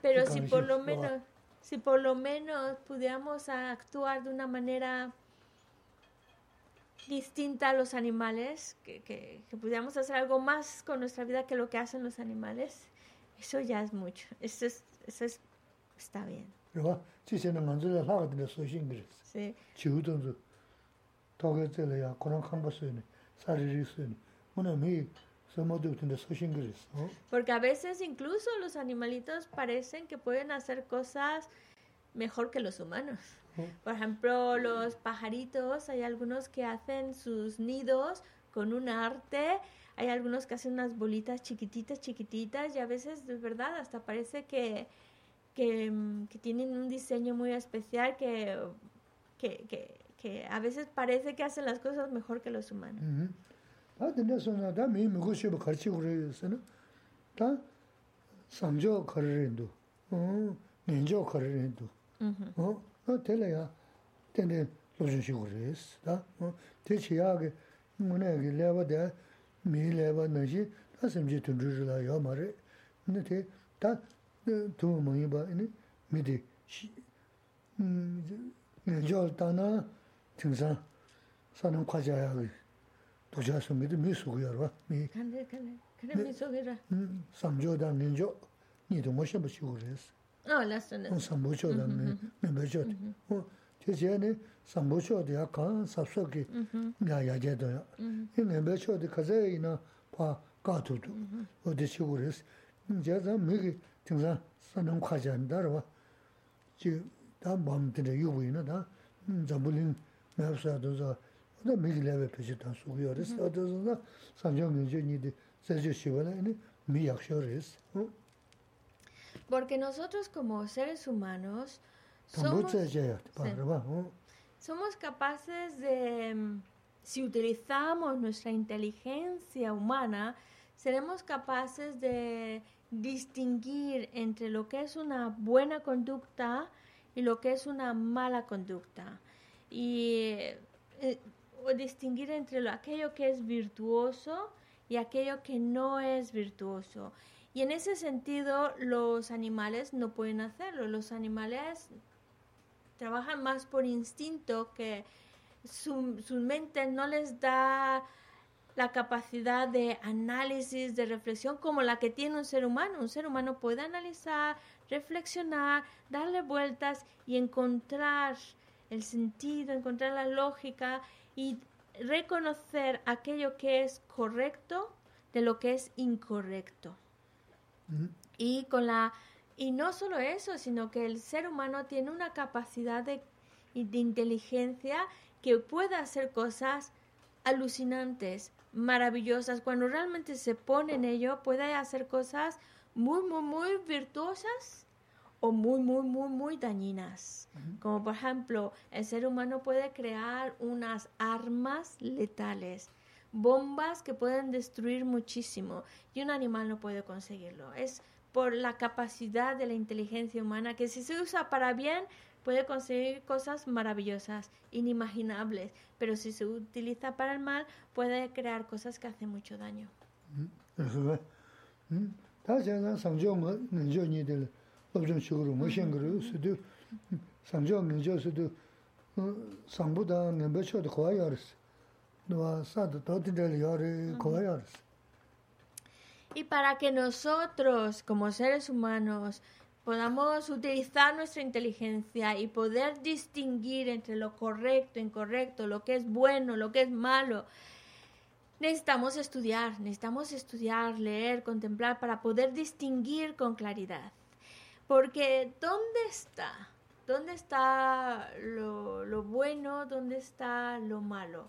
pero si por lo menos, si por lo menos pudiéramos actuar de una manera distinta a los animales, que, que, que, pudiéramos hacer algo más con nuestra vida que lo que hacen los animales, eso ya es mucho. Eso es, eso es está bien. Sí. Porque a veces incluso los animalitos parecen que pueden hacer cosas mejor que los humanos. Por ejemplo, los pajaritos, hay algunos que hacen sus nidos con un arte, hay algunos que hacen unas bolitas chiquititas, chiquititas, y a veces, de verdad, hasta parece que, que, tienen un diseño muy especial que, que, que, a veces parece que hacen las cosas mejor que los humanos. 다근 tēla yā, tēne lōshīn shīgu rīs, tā, tē chī yā kī, ngū nā kī lēwa dā, mī lēwa nā shī, tā sīm chī tūn rūshī lā yā mā rī, nā tē, tā, tū mā yī bā, mī tī, yō tā nā, tīng sā, sā nā kwa chā yā kī, tō chā sū mī tī mī sū kī yā rā, mī, kāne, kāne, kāne mī sū kī rā, sām jō dā, ngī jō, nī tō ngō shē bā shīgu rīs, 음 년조 다나 등산 사는 과자야 도자서 미드 미수고요 봐. 미. 간데 간데. 그래 미수고라. 음. 삼조다 민조. nido mo shenpa shigo res. Oh, la son. O sambo cho da me me cho. O te che ne sambo cho de ya kan sa so ki ya ya je do ya. Ni me me cho de ka ze ina pa ka tu tu. O de shigo res. Je za me ki ting sa sa nang kha jan da ro. Ji da bam de yu wi na da. Za bu lin me sa do za. Da me ki le Porque nosotros como seres humanos somos, somos capaces de, mm, si utilizamos nuestra inteligencia humana, seremos capaces de distinguir entre lo que es una buena conducta y lo que es una mala conducta. Y eh, o distinguir entre lo, aquello que es virtuoso y aquello que no es virtuoso. Y en ese sentido los animales no pueden hacerlo. Los animales trabajan más por instinto que su, mente no les da la capacidad de análisis, de reflexión como la que tiene un ser humano. Un ser humano puede analizar, reflexionar, darle vueltas y encontrar el sentido, encontrar la lógica y reconocer aquello que es correcto de lo que es incorrecto. Y con la y no solo eso, sino que el ser humano tiene una capacidad de, de inteligencia que puede hacer cosas alucinantes, maravillosas. Cuando realmente se pone en ello, puede hacer cosas muy, muy, muy virtuosas o muy, muy, muy, muy dañinas. Como por ejemplo, el ser humano puede crear unas armas letales bombas que pueden destruir muchísimo y un animal no puede conseguirlo. Es por la capacidad de la inteligencia humana que si se usa para bien puede conseguir cosas maravillosas, inimaginables, pero si se utiliza para el mal puede crear cosas que hacen mucho daño. Y para que nosotros, como seres humanos, podamos utilizar nuestra inteligencia y poder distinguir entre lo correcto, incorrecto, lo que es bueno, lo que es malo, necesitamos estudiar, necesitamos estudiar, leer, contemplar para poder distinguir con claridad. Porque ¿dónde está? ¿Dónde está lo, lo bueno? ¿Dónde está lo malo?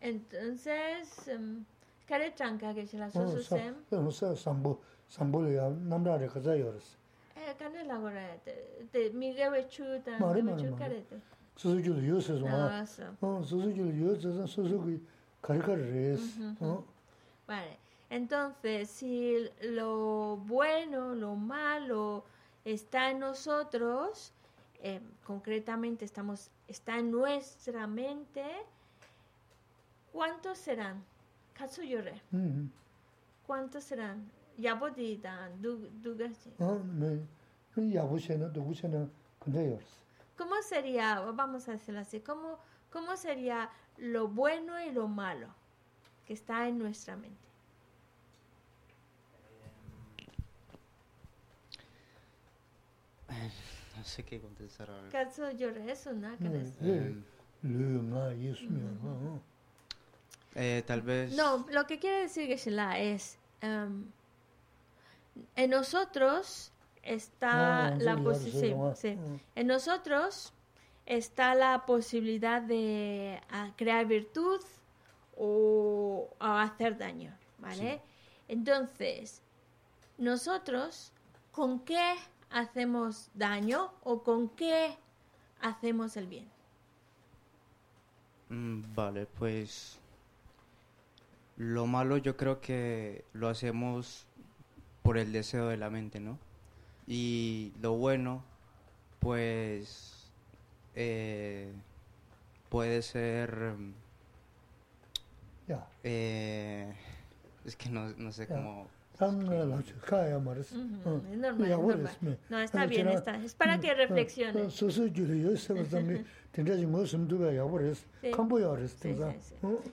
Entonces, ¿qué tranca que se la soso sem? No sé, sambo, sambo le ya namra de kaza yoras. Eh, kane la te mige we chu ta, mare, chu kare te. Susu ju yo se so ma. Ah, so. Oh, susu ju yo se so susu ki kare kare res. Vale. Entonces, si lo bueno, lo malo está en nosotros, eh, concretamente estamos, está en nuestra mente, ¿cuántos serán? Katsuyore, mm. ¿cuántos serán? Yabodita, du- dugashi. Oh, me ya bu se na, du bu se na kunde yoras. ¿Cómo sería, vamos a decirlo así, cómo, cómo sería lo bueno y lo malo que está en nuestra mente? No sé qué contestar ahora. Katsuyore, eso, ¿no? ¿Qué es? Le le nga yesu mi. Oh. Eh, tal vez... No, lo que quiere decir Geshe-la es, em, en nosotros está Ah, la sí, posi- ya, sí, sí, no, sí. ah. en nosotros está la posibilidad de ah, crear virtud o, o hacer daño, ¿vale? Entonces, nosotros, ¿con qué hacemos daño o con qué hacemos el bien? Mm, Vale, pues lo malo yo creo que lo hacemos por el deseo de la mente, ¿no? Y lo bueno, pues, eh, puede ser... Eh, es que no, no sé cómo... No, está bien, está. Es para que reflexione.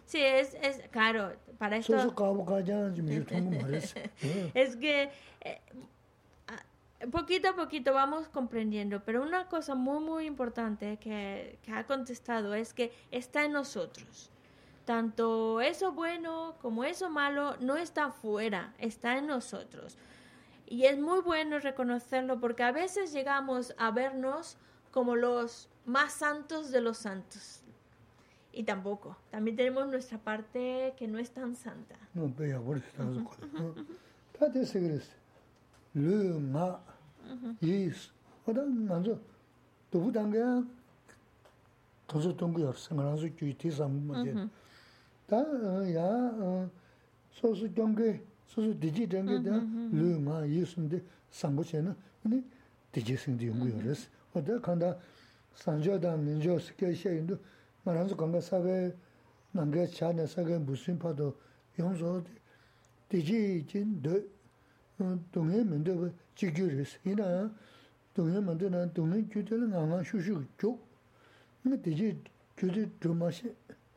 Sí, sí, es, es claro, para esto... es que eh, ah, poquito a poquito vamos comprendiendo, pero una cosa muy, muy importante que ha contestado es que está en nosotros. Tanto eso bueno como eso malo no está fuera, está en nosotros. Y es muy bueno reconocerlo porque a veces llegamos a vernos como los más santos de los santos. Y tampoco. También tenemos nuestra parte que no es tan santa. 다야 소수 동계 소수 디지 동계다 르마 이스인데 삼부체는 근데 디지 생디 연구여스. 어다 간다 산저다 민저 스케시인도 말하면서 건가 사회 남게 차네 사게 무슨 파도 용서 디지 진데 동해 면도 지규르스 이나 동해 면도는 동해 규들은 아마 슈슈 쪽 근데 디지 규들 좀 마시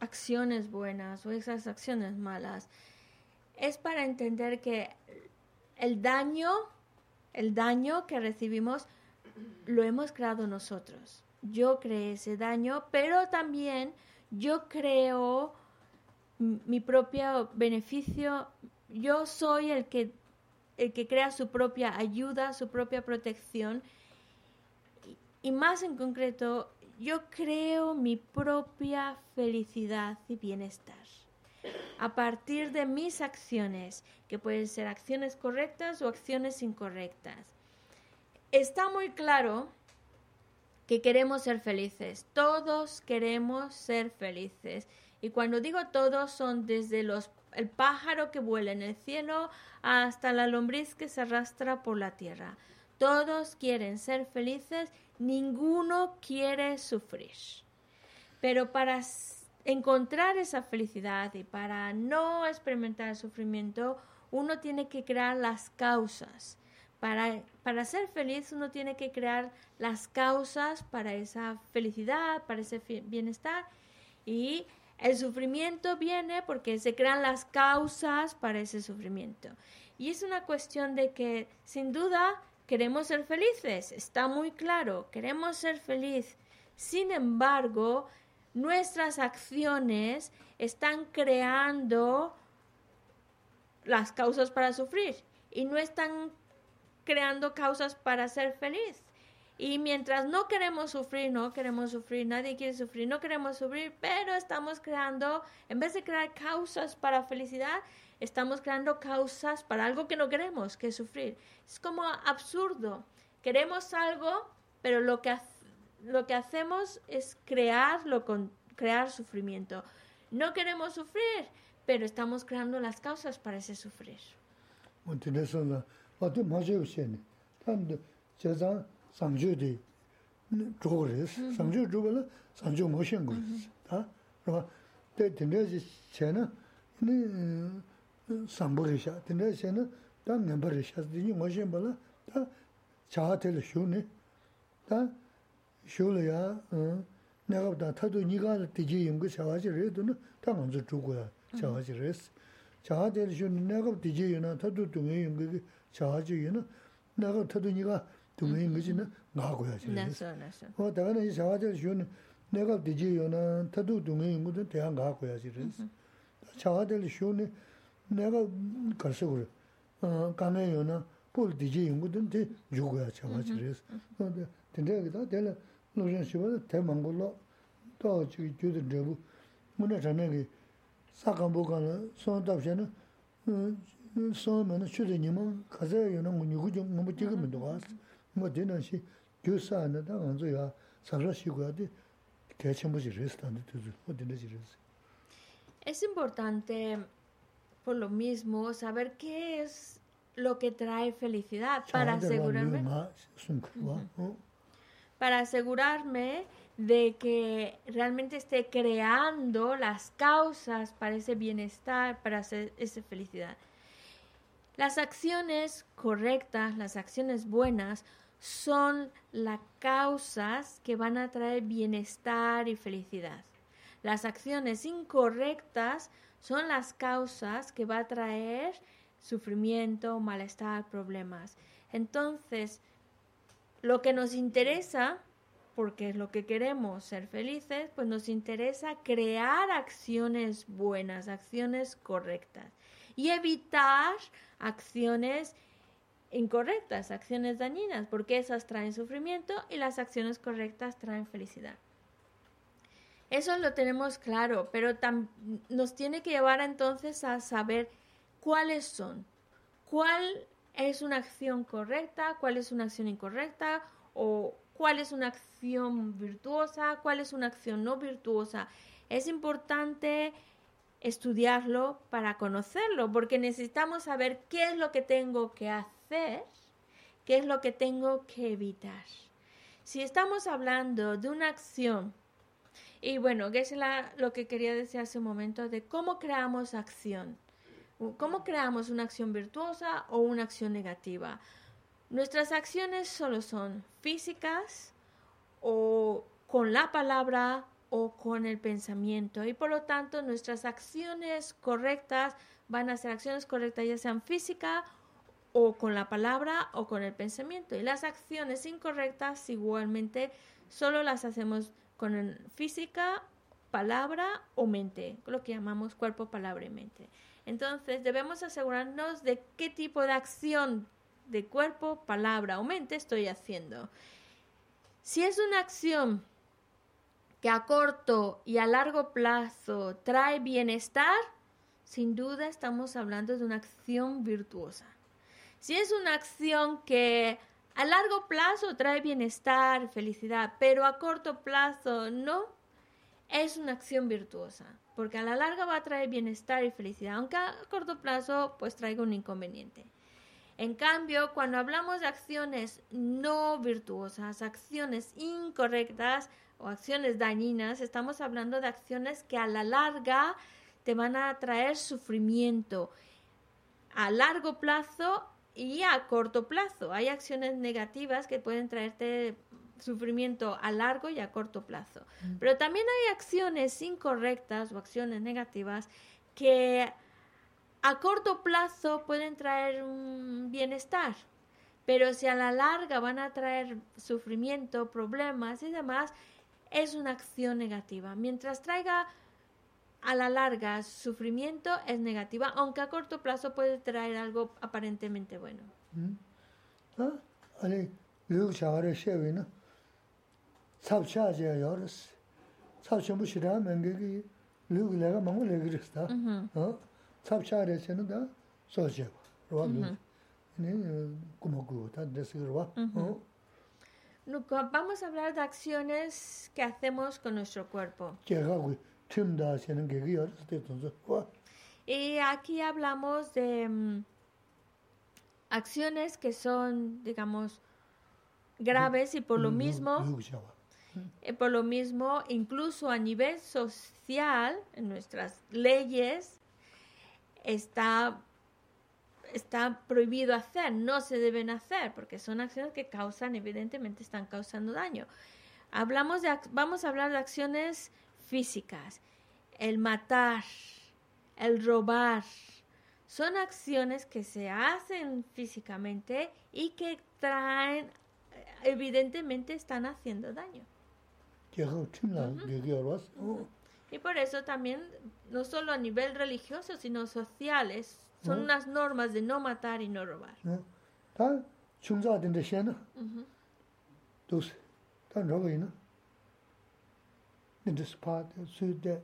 acciones buenas o esas acciones malas. Es para entender que el daño, el daño que recibimos, lo hemos creado nosotros. Yo creé ese daño, pero también yo creo mi propio beneficio. Yo soy el que el que crea su propia ayuda, su propia protección. Y más en concreto, yo creo mi propia felicidad y bienestar. A partir de mis acciones, que pueden ser acciones correctas o acciones incorrectas. Está muy claro que queremos ser felices. Todos queremos ser felices. Y cuando digo todos son desde los el pájaro que vuela en el cielo hasta la lombriz que se arrastra por la tierra. Todos quieren ser felices, ninguno quiere sufrir. Pero para encontrar esa felicidad y para no experimentar el sufrimiento, uno tiene que crear las causas. Para, para ser feliz uno tiene que crear las causas para esa felicidad, para ese bienestar. Y el sufrimiento viene porque se crean las causas para ese sufrimiento. Y es una cuestión de que, sin duda, queremos ser felices. Está muy claro, queremos ser feliz. Sin embargo, nuestras acciones están creando las causas para sufrir y no están creando causas para ser feliz. Y mientras no queremos sufrir, no queremos sufrir, nadie quiere sufrir, no queremos sufrir, pero estamos creando, en vez de crear causas para felicidad, estamos creando causas para algo que no queremos, que es sufrir. Es como absurdo. Queremos algo, pero lo que, lo que hacemos es crearlo con crear sufrimiento. No queremos sufrir, pero estamos creando las causas para ese sufrir. 뭐되 sāmbā rīśā, tīndē sē nā tā ngāmbā rīśā, tīñi ngō shēmbā lā tā chā tēlā shū nī, tā shū lā yā nā kāp tā tā tu nī kā lā tījī yīm kā chā wāchī rī, tu nā tā ngā dzū chū gu yā chā wāchī rī sī. Chā tēlā shū nī nā kāp tījī yī nā tā tu tu ngā yīm kā chā wāchī yī nā, nā kāp tā tu nī kā tu ngā yīm kā chī nā ngā gu yā chī rī sī. Wā tā kā nā yī chā tēlā shū nī nā kāp tījī yī nā tā tu tu ngā yīm kā tu ngā gu yā chī rī sī. Mm-hmm. Chā tēlā shū nī 에 연구 자아지이나 내가 타도 니가 동에 연구지는 나고야지. Naso, naso. 어 다가는 이 자아들 준 내가 디제이나 타도 동에 연구도 대한 가고야지. 그래서 자아들 준 내가 가서 그래. 어 가면요나 pol diji yungu dun te yugaya chawa chiris. Tende kita tena lojan shiwa te mangu lo, to chigi gyudir drebu, muna chana ki sakambu kana son tabsha na, son mana chudi nima kazaya yana ngu nyugu jung ngu tiga mi duwaas. Nga tena shi gyu saa na ta nganzu ya sarra shiguya di kaya chenpo chiris tanda tuzu, o tena chiris. Es importante, por lo mismo, saber qué es lo que trae felicidad para asegurarme para asegurarme de que realmente esté creando las causas para ese bienestar, para esa felicidad. Las acciones correctas, las acciones buenas, son las causas que van a traer bienestar y felicidad. Las acciones incorrectas son las causas que va a traer sufrimiento, malestar, problemas. Entonces, lo que nos interesa, porque es lo que queremos, ser felices, pues nos interesa crear acciones buenas, acciones correctas y evitar acciones incorrectas, acciones dañinas, porque esas traen sufrimiento y las acciones correctas traen felicidad. Eso lo tenemos claro, pero nos tiene que llevar entonces a saber cuáles son, cuál es una acción correcta, cuál es una acción incorrecta o cuál es una acción virtuosa, cuál es una acción no virtuosa. Es importante estudiarlo para conocerlo, porque necesitamos saber qué es lo que tengo que hacer, qué es lo que tengo que evitar. Si estamos hablando de una acción, y bueno, es lo que quería decir hace un momento, de cómo creamos acción. ¿Cómo creamos una acción virtuosa o una acción negativa? Nuestras acciones solo son físicas o con la palabra o con el pensamiento y por lo tanto nuestras acciones correctas van a ser acciones correctas ya sean físicas o con la palabra o con el pensamiento y las acciones incorrectas igualmente solo las hacemos con física, palabra o mente, lo que llamamos cuerpo, palabra y mente. Entonces debemos asegurarnos de qué tipo de acción de cuerpo, palabra o mente estoy haciendo. Si es una acción que a corto y a largo plazo trae bienestar, sin duda estamos hablando de una acción virtuosa. Si es una acción que a largo plazo trae bienestar, felicidad, pero a corto plazo no, es una acción virtuosa porque a la larga va a traer bienestar y felicidad, aunque a corto plazo pues traiga un inconveniente. En cambio, cuando hablamos de acciones no virtuosas, acciones incorrectas o acciones dañinas, estamos hablando de acciones que a la larga te van a traer sufrimiento a largo plazo y a corto plazo. Hay acciones negativas que pueden traerte sufrimiento a largo y a corto plazo. Mm. Pero también hay acciones incorrectas o acciones negativas que a corto plazo pueden traer un bienestar, pero si a la larga van a traer sufrimiento, problemas y demás, es una acción negativa. Mientras traiga a la larga sufrimiento, es negativa, aunque a corto plazo puede traer algo aparentemente bueno. Mm. Ah, ki lega mangu rista. Rwa ta desi rwa. Vamos a hablar de acciones que hacemos con nuestro cuerpo. Y aquí hablamos de um, acciones que son, digamos, graves y por lo mismo eh, por lo mismo, incluso a nivel social, en nuestras leyes, está, está prohibido hacer, no se deben hacer, porque son acciones que causan, evidentemente están causando daño. Hablamos de, vamos a hablar de acciones físicas, el matar, el robar, son acciones que se hacen físicamente y que traen, evidentemente están haciendo daño. Y por eso también, no solo a nivel religioso, sino sociales, son unas normas de no matar y no robar. 다 nidus paade suide,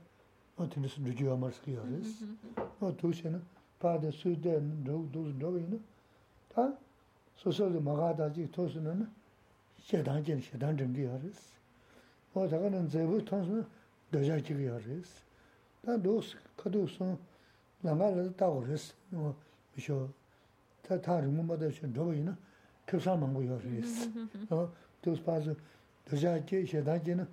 o tindus rujuwa marski yoris. Mm-hmm, mm-hmm. oh, o tukshe na, paade suide, dhog, dhog, dhog ina, ta sosoli magada jik tosu na na, shedan jen, shedan jengi yoris. O oh, taga na zebu tonsu na, doja jik yoris. Ta dos, kado son, langa lada tago res, misho, ta ta rimu mada shen dhog ina, kipsa mangu yoris. O tuks paade, doja jik, shedan jik na,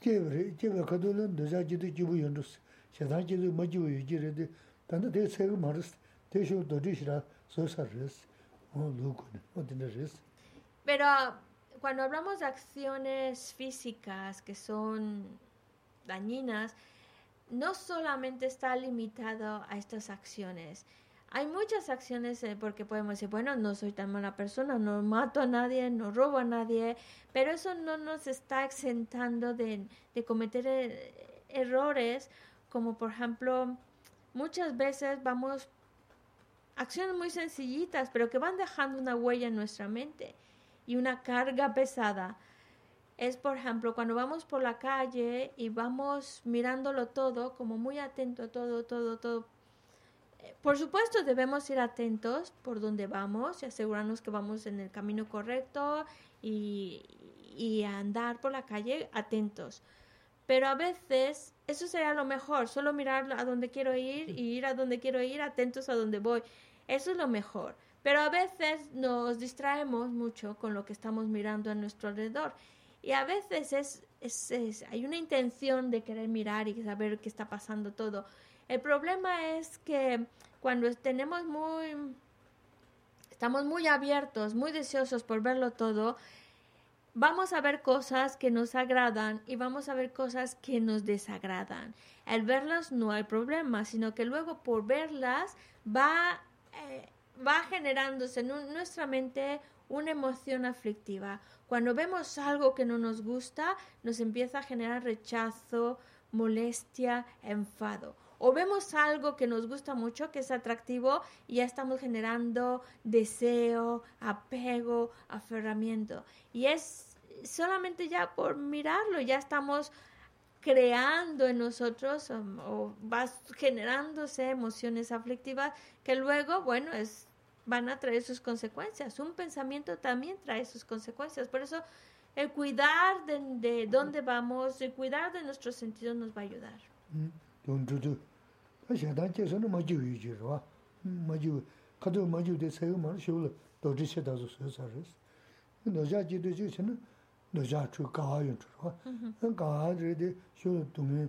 거는 제부 통스 더자지기어스 다 도스 카도스 나가를 따고 그랬어 어 비쇼 다 다른 뭐마다 좀 더이나 급사 먹고 요리스 어 도스 파스 더자지 셰단진은 네 제브리 제브 카도는 더자지도 지부 연도스 셰단지도 뭐지고 유지래데 단다 대 세고 말스 대쇼 더디시라 소사르스 어 루고네 어디네스 Pero cuando hablamos de acciones físicas que son dañinas, no solamente está limitado a estas acciones. hay muchas acciones eh, porque podemos decir, bueno, no soy tan mala persona, no mato a nadie, no robo a nadie, pero eso no nos está exentando de, de cometer eh, errores, como por ejemplo, muchas veces vamos, acciones muy sencillitas, pero que van dejando una huella en nuestra mente y una carga pesada es, por ejemplo, cuando vamos por la calle y vamos mirándolo todo, como muy atento a todo, todo, todo. Por supuesto, debemos ir atentos por donde vamos y asegurarnos que vamos en el camino correcto y, y andar por la calle atentos. Pero a veces eso sería lo mejor, solo mirar a donde quiero ir y ir a donde quiero ir, atentos a donde voy. Eso es lo mejor. Pero a veces nos distraemos mucho con lo que estamos mirando a nuestro alrededor. Y a veces es, es, es- hay una intención de querer mirar y saber qué está pasando todo. El problema es que cuando tenemos muy, estamos muy abiertos, muy deseosos por verlo todo, vamos a ver cosas que nos agradan y vamos a ver cosas que nos desagradan. Al verlas no hay problema, sino que luego por verlas va, eh, va generándose en nuestra mente una emoción aflictiva. Cuando vemos algo que no nos gusta, nos empieza a generar rechazo, molestia, enfado. O vemos algo que nos gusta mucho, que es atractivo, y ya estamos generando deseo, apego, aferramiento. Y es solamente ya por mirarlo, ya estamos creando en nosotros um, o va generándose emociones aflictivas que luego, bueno, es, van a traer sus consecuencias. Un pensamiento también trae sus consecuencias. Por eso el cuidar de, de dónde vamos, el cuidar de nuestros sentidos nos va a ayudar. 돈 shēdān chēsō nā mājī wī jī rwa, mājī wī, kato mājī wī dē sāyō mā rā shio wī dōjī shēdā sō sō sā rīs. Nōjā jī dō jī shē nā, nōjā chū gāwā yōn chū rwa, gāwā rī dē shio wī dō mī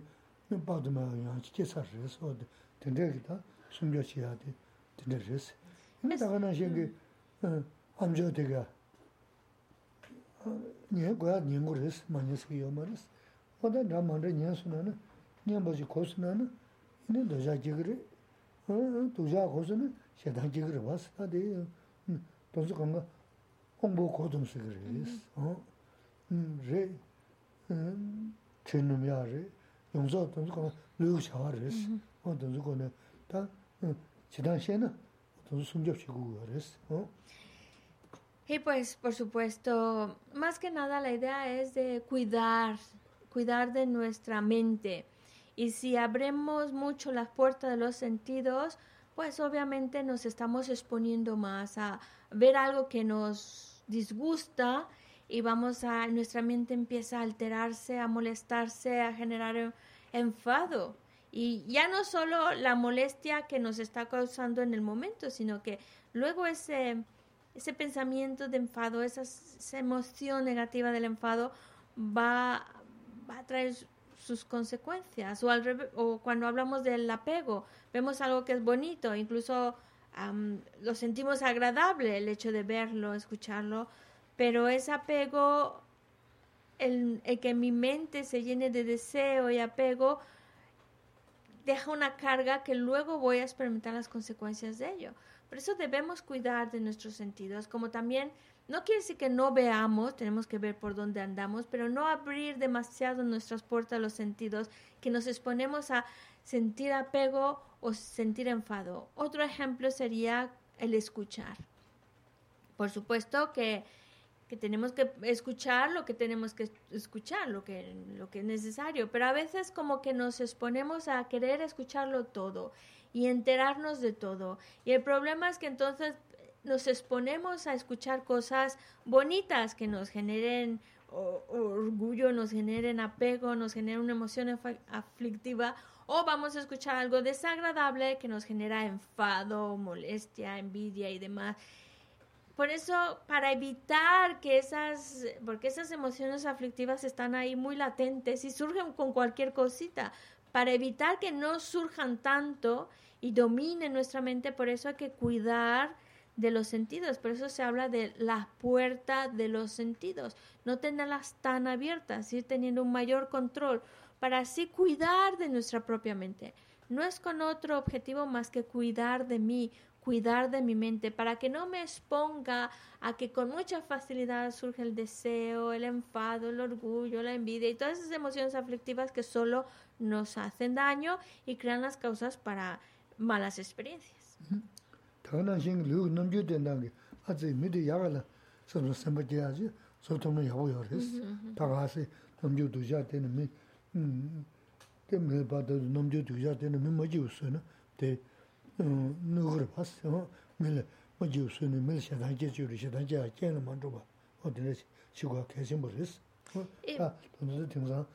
bā dō mā yōn chī kē sā rīs wā dē, tēndē kī tā sōm yō chī yā dē, tēndē rīs. Nā tā kā nā shē ngī, ām chō dē gā, nyē guyā nyē ngū rīs, mā nyē sī kī yō mā rīs, wā dā rā mā rā nyē sū nā nā, nyē bā jī kō sū nā nā, Y pues, por supuesto, más que nada la idea es de cuidar, cuidar de nuestra mente, y si abrimos mucho las puertas de los sentidos, pues obviamente nos estamos exponiendo más a ver algo que nos disgusta y vamos a, nuestra mente empieza a alterarse, a molestarse, a generar enfado. Y ya no solo la molestia que nos está causando en el momento, sino que luego ese ese pensamiento de enfado, esa, esa emoción negativa del enfado va, va a traer sus consecuencias. O, al o cuando hablamos del apego, vemos algo que es bonito, incluso lo sentimos agradable el hecho de verlo, escucharlo, pero ese apego, el, el que mi mente se llene de deseo y apego, deja una carga que luego voy a experimentar las consecuencias de ello. Por eso debemos cuidar de nuestros sentidos, como también no quiere decir que no veamos, tenemos que ver por dónde andamos, pero no abrir demasiado nuestras puertas a los sentidos, que nos exponemos a sentir apego o sentir enfado. Otro ejemplo sería el escuchar. Por supuesto que, que, tenemos que escuchar lo que tenemos que escuchar, lo que, lo que es necesario, pero a veces como que nos exponemos a querer escucharlo todo y enterarnos de todo. Y el problema es que entonces nos exponemos a escuchar cosas bonitas que nos generen orgullo, nos generen apego, nos generen una emoción aflictiva, o vamos a escuchar algo desagradable que nos genera enfado, molestia, envidia y demás. Por eso, para evitar que esas, porque esas emociones aflictivas están ahí muy latentes y surgen con cualquier cosita, para evitar que no surjan tanto y dominen nuestra mente, por eso hay que cuidar de los sentidos. Por eso se habla de la puerta de los sentidos. No tenerlas tan abiertas, ir teniendo un mayor control para así cuidar de nuestra propia mente. No es con otro objetivo más que cuidar de mí, cuidar de mi mente, para que no me exponga a que con mucha facilidad surge el deseo, el enfado, el orgullo, la envidia y todas esas emociones aflictivas que solo nos hacen daño y crean las causas para malas experiencias. kāna shīngi lūg nāmgyū tēnāngi ātsi mīdi yāgā lā sāmsā sāmbā jīyā jī sō tōmna yāgu yā rīs tā kāsī nāmgyū tūjā tēnā mī tē mī bātā nāmgyū tūjā tēnā mī mā jīw sū na tē nūgir pās mī lā mā jīw sū na mī lā shētān jē chū rī shētān jē ā jē nā mā rūpa o tēnā shī guā kēshīmbu rīs tā tōndā tēng sāng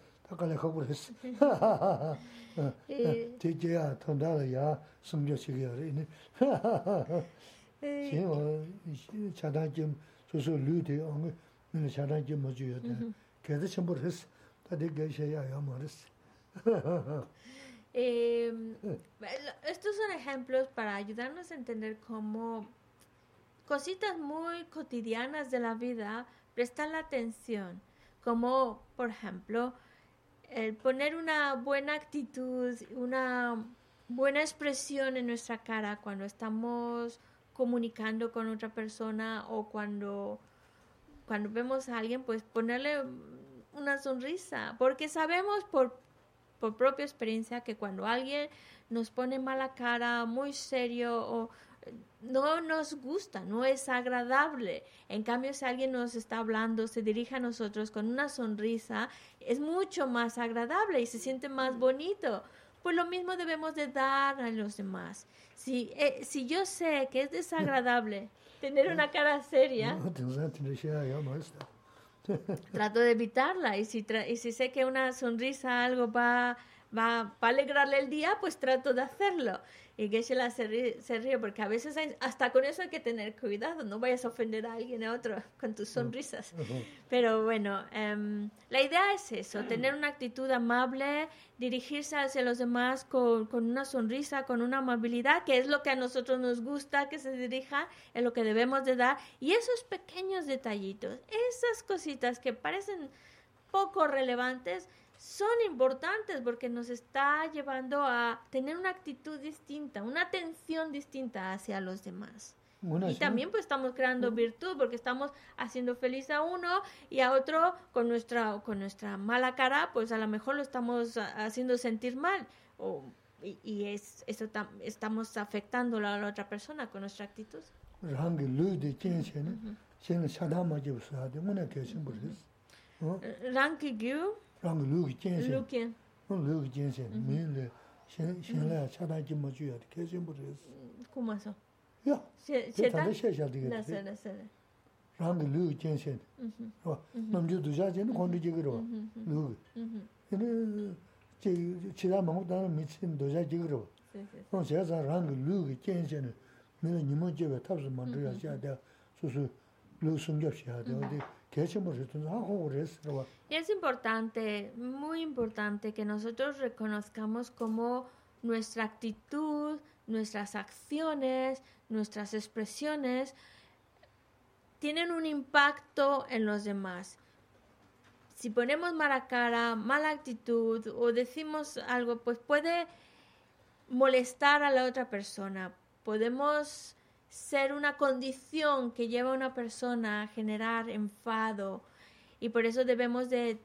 estos son ejemplos para ayudarnos a entender cómo cositas muy cotidianas de la vida prestan la atención, como por ejemplo el poner una buena actitud, una buena expresión en nuestra cara cuando estamos comunicando con otra persona o cuando, cuando vemos a alguien, pues ponerle una sonrisa, porque sabemos por, por propia experiencia que cuando alguien nos pone mala cara, muy serio o no nos gusta, no es agradable. En cambio, si alguien nos está hablando, se dirige a nosotros con una sonrisa, es mucho más agradable y se siente más bonito pues lo mismo debemos de dar a los demás. Si, eh, si yo sé que es desagradable tener una cara seria, trato de evitarla. Y si, y si sé que una sonrisa, algo va, va, va a alegrarle el día, pues trato de hacerlo. Y Geshe-la se ríe, porque a veces hasta con eso hay que tener cuidado, no vayas a ofender a alguien a otro con tus sonrisas. Pero bueno, em, la idea es eso, tener una actitud amable, dirigirse hacia los demás con, con, una sonrisa, con una amabilidad, que es lo que a nosotros nos gusta que se dirija, es lo que debemos de dar. Y esos pequeños detallitos, esas cositas que parecen poco relevantes, son importantes porque nos está llevando a tener una actitud distinta, una atención distinta hacia los demás. y también pues estamos creando virtud porque estamos haciendo feliz a uno y a otro con nuestra con nuestra mala cara pues a lo mejor lo estamos haciendo sentir mal o, y, es eso estamos afectando a la otra persona con nuestra actitud. rāng lū kī jēnsē. Lū kēn. Lū kī jēnsē, mm-hmm. mī lē, xēn lē chātā jī mā chūyā, kē xēn bū rēs. Mm, Kū mā sō? Yā, tē tāndā xē xā tī kē. Nā sē, nā sē, nā. Rāng lū kī jēnsē, mm-hmm. rō, mm-hmm. nām chū dūshā jēn, kōndu jī kī rō, lū kī. Yā, chītā mā ngū tā rā mī tsīn dūshā jī kī rō. Rō xē sā rāng lū kī jēnsē, mī lē nī mā jī wē tāp sū mā rū yā xē es importante, muy importante, que nosotros reconozcamos cómo nuestra actitud, nuestras acciones, nuestras expresiones tienen un impacto en los demás. Si ponemos mala cara, mala actitud o decimos algo, pues puede molestar a la otra persona. Podemos ser una condición que lleva a una persona a generar enfado. Y por eso debemos de,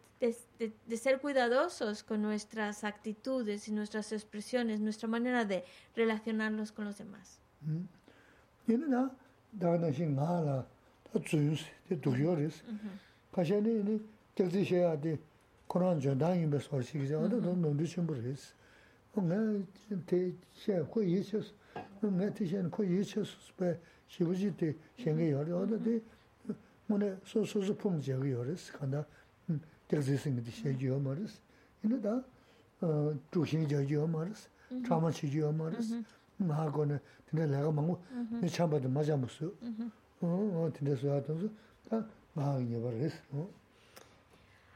ser cuidadosos con nuestras actitudes y nuestras expresiones, nuestra manera de relacionarnos con los demás. Nā, bē tī tī bē, sō pōng kāndā, tī yō yō mā kō nē, tī nē lē gā māngu, nē chāmbā tī mā chā mū sū. Tī nē sū yā tō sū, tā ngā gā ngā bā rī sī.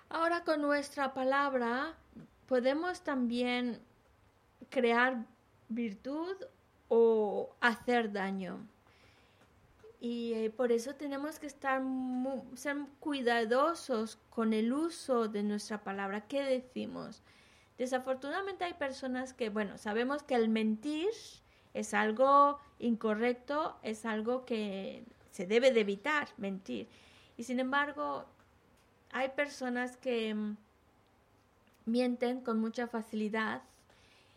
Ahora con nuestra palabra podemos también crear virtud o hacer daño. Y eh, por eso tenemos que estar ser cuidadosos con el uso de nuestra palabra. ¿Qué decimos? Desafortunadamente hay personas que, bueno, sabemos que el mentir es algo incorrecto, es algo que se debe de evitar, mentir. Y sin embargo, hay personas que mm, mienten con mucha facilidad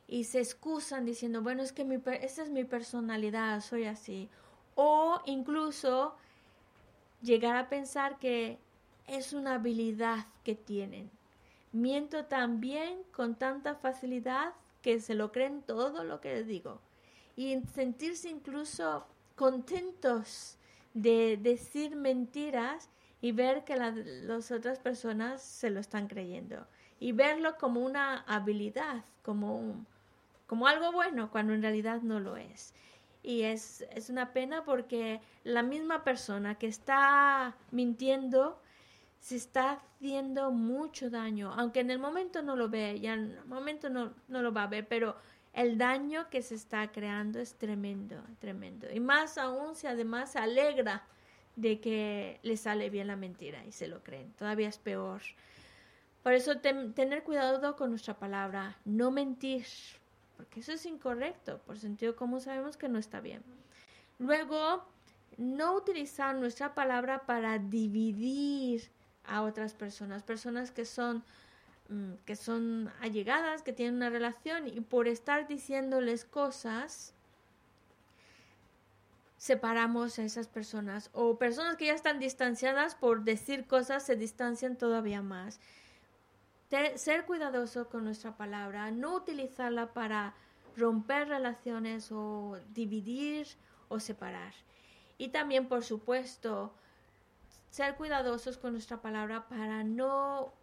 y se excusan diciendo, bueno, es que mi, esa es mi personalidad, soy así. O incluso llegar a pensar que es una habilidad que tienen. Miento también con tanta facilidad que se lo creen todo lo que les digo. Y sentirse incluso contentos de decir mentiras y ver que la- las otras personas se lo están creyendo. Y verlo como una habilidad, como, un- como algo bueno, cuando en realidad no lo es. Y es, es una pena porque la misma persona que está mintiendo se está haciendo mucho daño, aunque en el momento no lo ve, ya en el momento no, no lo va a ver, pero el daño que se está creando es tremendo, tremendo. Y más aún si además se alegra de que le sale bien la mentira y se lo creen, todavía es peor. Por eso tener cuidado con nuestra palabra, no mentir, porque eso es incorrecto, por sentido común sabemos que no está bien. Luego, no utilizar nuestra palabra para dividir a otras personas, personas que son mm, que son allegadas, que tienen una relación y por estar diciéndoles cosas separamos a esas personas o personas que ya están distanciadas por decir cosas se distancian todavía más. Te- ser cuidadoso con nuestra palabra, no utilizarla para romper relaciones o dividir o separar. Y también, por supuesto, ser cuidadosos con nuestra palabra para no,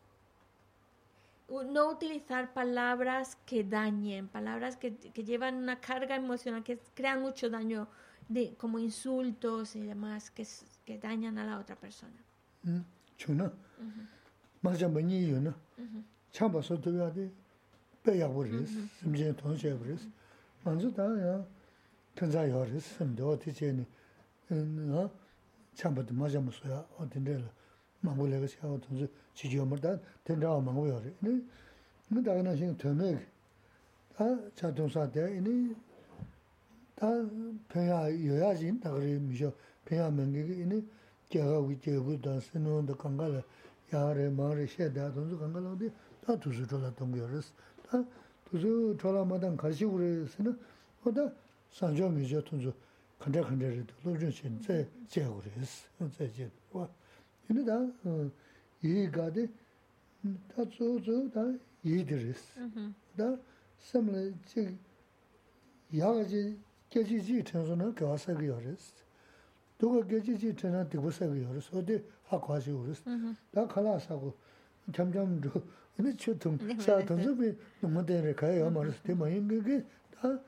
no utilizar palabras que dañen, palabras que, que llevan una carga emocional, que crean mucho daño, de, como insultos y demás, que, que dañan a la otra persona. Mā chā 맞아 많이 이유는? 참 봐서 돼야 돼. 빼야 버리스. 심지어 돈셔 버리스. 먼저 다야? tenza yore simde oti cheni nga chambadu majamu suya oti nrela mangu lega siya oti nzu chichi yomar da tenza wa mangu yore ini nga daga na shingi tume ki ta cha tungsa de ini ta penya yoya zin dagari misho penya mengi ini gyaga wiki yagu dan sinu da kanga la sā tē, nī, tā pēngā yōyā jīn, tā gārī mī shō, pēngā mēngi kī, nī, kia gā wī kia gu tā, sī nō tā kāngā lā, yā rē, mā rē, shē tā, tōng sū kāngā lā dī, tā tū sū chō lā tōng yō rē sī. Tā tū sū chō lā mā tāng kā shī gu rē sī nā, o tā sāng chō mī chō tōng sū kāntā kāntā rē tō, lō chō shēn, tsē, tsē gu rē sī, tsē chē, wā. Yī nā tā, yī gā dī, tā tsū tsū tā yī dī rē sī. 다 섬을 지 야가지 계지지 천선은 교사가 요르스 누가 계지지 천선 되고서가 요르스 어디 학과시 요르스 다 칼라사고 점점 저 근데 저tum 사 던접이 너무 되네 가요 말스 때문에 이게 다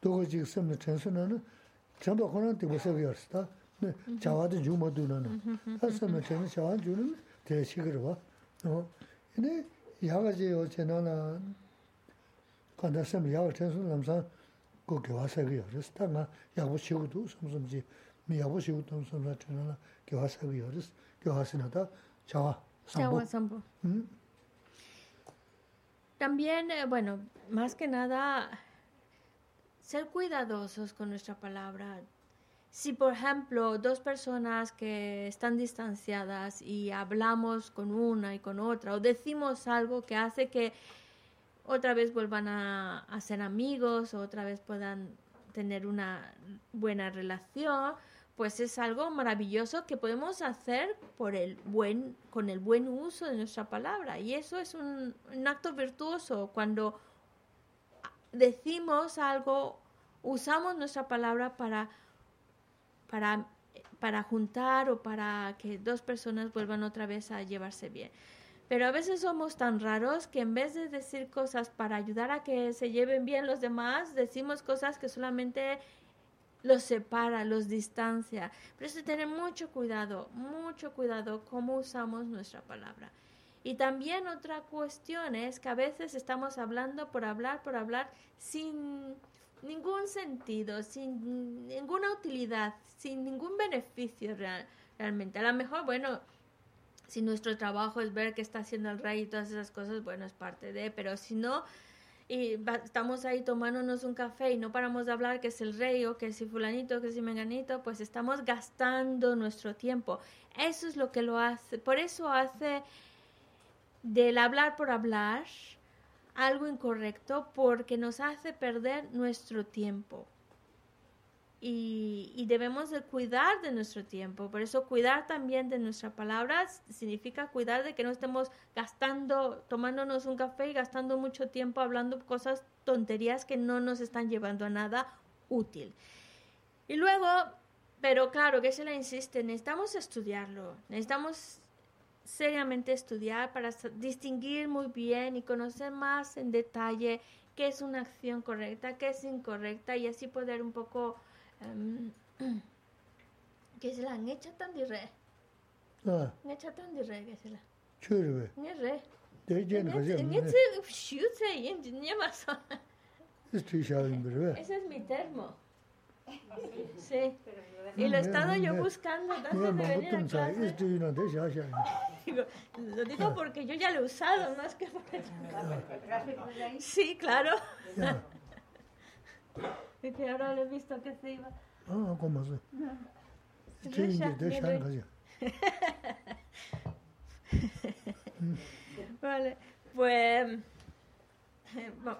누가 지금 섬을 천선은 전부 그런 되고서가 요르스 다 네, 자와도 주모도는 다 섬을 천선 자와 주는 대식으로 봐. 어. 근데 야가지 어제나 간다 섬 야가 천선 남산 그 교화사가 요르스 다가 야부 시고도 섬섬지 미 야부 시고도 섬섬 천나 교화사가 요르스 교화스나다 자와 Chagua 삼보 Sampo. 음 También, eh, bueno, más que nada, ser cuidadosos con nuestra palabra. Si, por ejemplo, dos personas que están distanciadas y hablamos con una y con otra, o decimos algo que hace que otra vez vuelvan a, a ser amigos, o otra vez puedan tener una buena relación, pues es algo maravilloso que podemos hacer por el buen, con el buen uso de nuestra palabra. Y eso es un, acto virtuoso cuando decimos algo, usamos nuestra palabra para, para, para juntar o para que dos personas vuelvan otra vez a llevarse bien. Pero a veces somos tan raros que en vez de decir cosas para ayudar a que se lleven bien los demás, decimos cosas que solamente los separa, los distancia. Por eso tener mucho cuidado, mucho cuidado cómo usamos nuestra palabra. Y también otra cuestión es que a veces estamos hablando por hablar, por hablar, sin ningún sentido, sin ninguna utilidad, sin ningún beneficio realmente. A lo mejor, bueno, si nuestro trabajo es ver qué está haciendo el rey y todas esas cosas, bueno, es parte de, pero si no, y estamos ahí tomándonos un café y no paramos de hablar que es el rey o que es el fulanito, que es el menganito, pues estamos gastando nuestro tiempo. Eso es lo que lo hace, por eso hace del hablar por hablar algo incorrecto porque nos hace perder nuestro tiempo y, debemos de cuidar de nuestro tiempo. Por eso cuidar también de nuestras palabras significa cuidar de que no estemos gastando, tomándonos un café y gastando mucho tiempo hablando cosas, tonterías que no nos están llevando a nada útil. Y luego, pero claro, que se le insiste, necesitamos estudiarlo, necesitamos seriamente estudiar para distinguir muy bien y conocer más en detalle qué es una acción correcta, qué es incorrecta y así poder un poco que se la han hecho tan de re. Ah. Han hecho tan de re que se la. Churbe. Ni re. De yen que se. Ni se shute yin ni más. Es tu Ese es mi termo. Sí. Y lo he estado yo buscando antes de venir a clase. Digo, lo digo porque yo ya lo he usado, más que porque... Sí, claro. Que ahora le he visto que se iba. Ah, ¿cómo se? Sí, de Vale, pues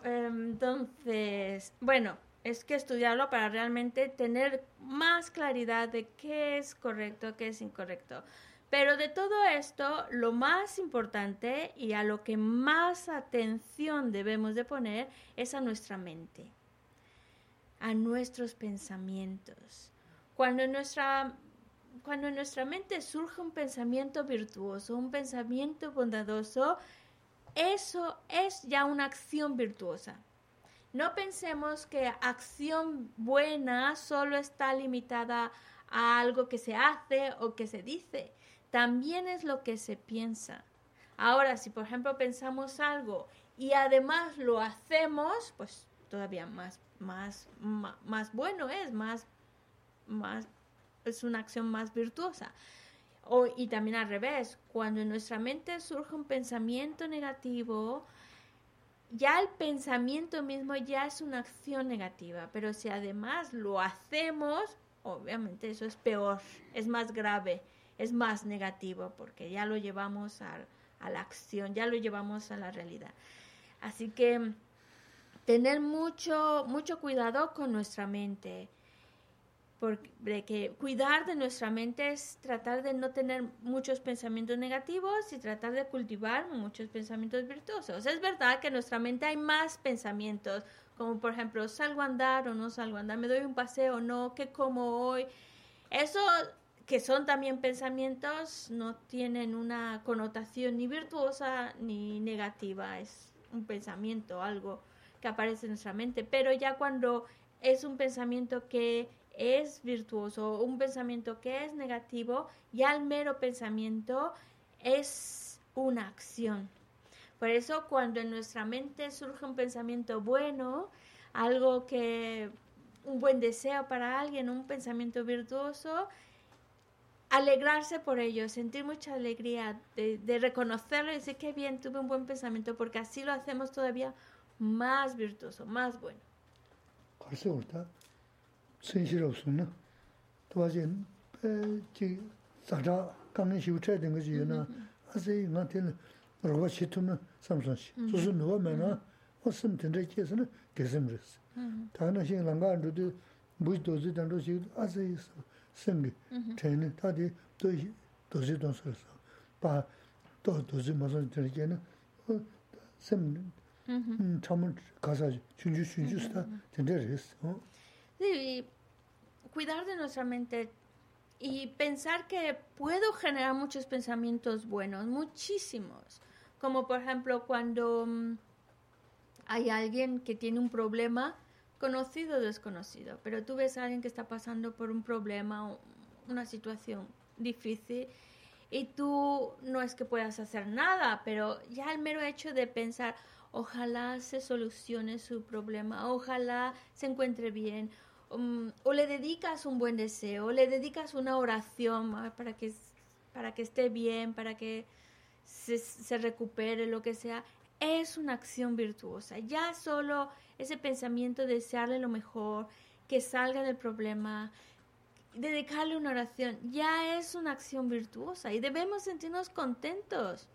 entonces, bueno, es que estudiarlo para realmente tener más claridad de qué es correcto, qué es incorrecto. Pero de todo esto, lo más importante y a lo que más atención debemos de poner es a nuestra mente a nuestros pensamientos. Cuando en nuestra, cuando en nuestra mente surge un pensamiento virtuoso, un pensamiento bondadoso, eso es ya una acción virtuosa. No pensemos que acción buena solo está limitada a algo que se hace o que se dice. También es lo que se piensa. Ahora, si por ejemplo pensamos algo y además lo hacemos, pues todavía más más, más, bueno es, más, más, es una acción más virtuosa. O, y también al revés, cuando en nuestra mente surge un pensamiento negativo, ya el pensamiento mismo ya es una acción negativa, pero si además lo hacemos, obviamente eso es peor, es más grave, es más negativo, porque ya lo llevamos a, a la acción, ya lo llevamos a la realidad. Así que tener mucho, mucho cuidado con nuestra mente. Porque cuidar de nuestra mente es tratar de no tener muchos pensamientos negativos y tratar de cultivar muchos pensamientos virtuosos. Es verdad que en nuestra mente hay más pensamientos, como por ejemplo, salgo a andar o no salgo a andar, me doy un paseo o no, qué como hoy. Eso que son también pensamientos no tienen una connotación ni virtuosa ni negativa, es un pensamiento, algo que aparece en nuestra mente, pero ya cuando es un pensamiento que es virtuoso, un pensamiento que es negativo, ya el mero pensamiento es una acción. Por eso cuando en nuestra mente surge un pensamiento bueno, algo que, un buen deseo para alguien, un pensamiento virtuoso, alegrarse por ello, sentir mucha alegría de, de reconocerlo y decir que bien, tuve un buen pensamiento, porque así lo hacemos todavía más virtuoso, más bueno. 벌써 그렇다. 진실 없으나 도와지 지 자자 강의 시우쳐야 된 거지 유나 아세 나한테는 로봇 시트면 삼성시 무슨 누워면은 무슨 된데 계서는 계심르스 다른 시행 난가 안도 무지도지 단도 시 아세 생기 전에 다디 또 도지 돈설서 바 도도지 무슨 되게는 샘 Sí, cuidar de nuestra mente y pensar que puedo generar muchos pensamientos buenos, muchísimos. Como por ejemplo cuando mm, hay alguien que tiene un problema, conocido o desconocido, pero tú ves a alguien que está pasando por un problema, una situación difícil, y tú no es que puedas hacer nada, pero ya el mero hecho de pensar, ojalá se solucione su problema, ojalá se encuentre bien, um, o le dedicas un buen deseo, o le dedicas una oración para que, para que esté bien, para que se, se recupere, lo que sea, es una acción virtuosa. Ya solo ese pensamiento de desearle lo mejor, que salga del problema, dedicarle una oración, ya es una acción virtuosa y debemos sentirnos contentos.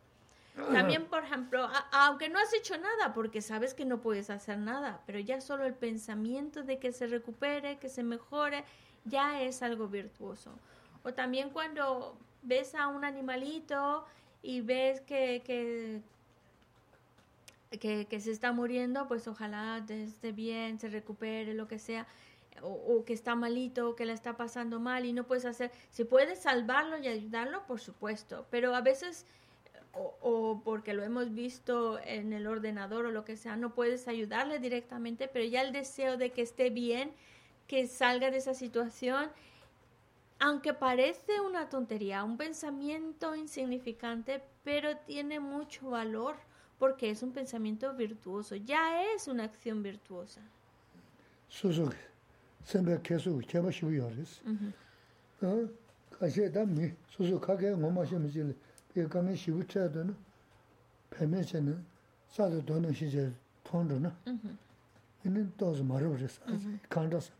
También, por ejemplo, aunque no has hecho nada, porque sabes que no puedes hacer nada, pero ya solo el pensamiento de que se recupere, que se mejore, ya es algo virtuoso. O también cuando ves a un animalito y ves que, que, que, se está muriendo, pues ojalá esté bien, se recupere, lo que sea, o, que está malito, que le está pasando mal y no puedes hacer, si puedes salvarlo y ayudarlo, por supuesto, pero a veces, o, o, porque lo hemos visto en el ordenador o lo que sea, no puedes ayudarle directamente, pero ya el deseo de que esté bien, que salga de esa situación, aunque parece una tontería, un pensamiento insignificante, pero tiene mucho valor porque es un pensamiento virtuoso, ya es una acción virtuosa. 그 가면 시부쳐야 되는 배면에는 사도 돈은 시제 통도나? 이는 또서 말을 그랬어. 간다서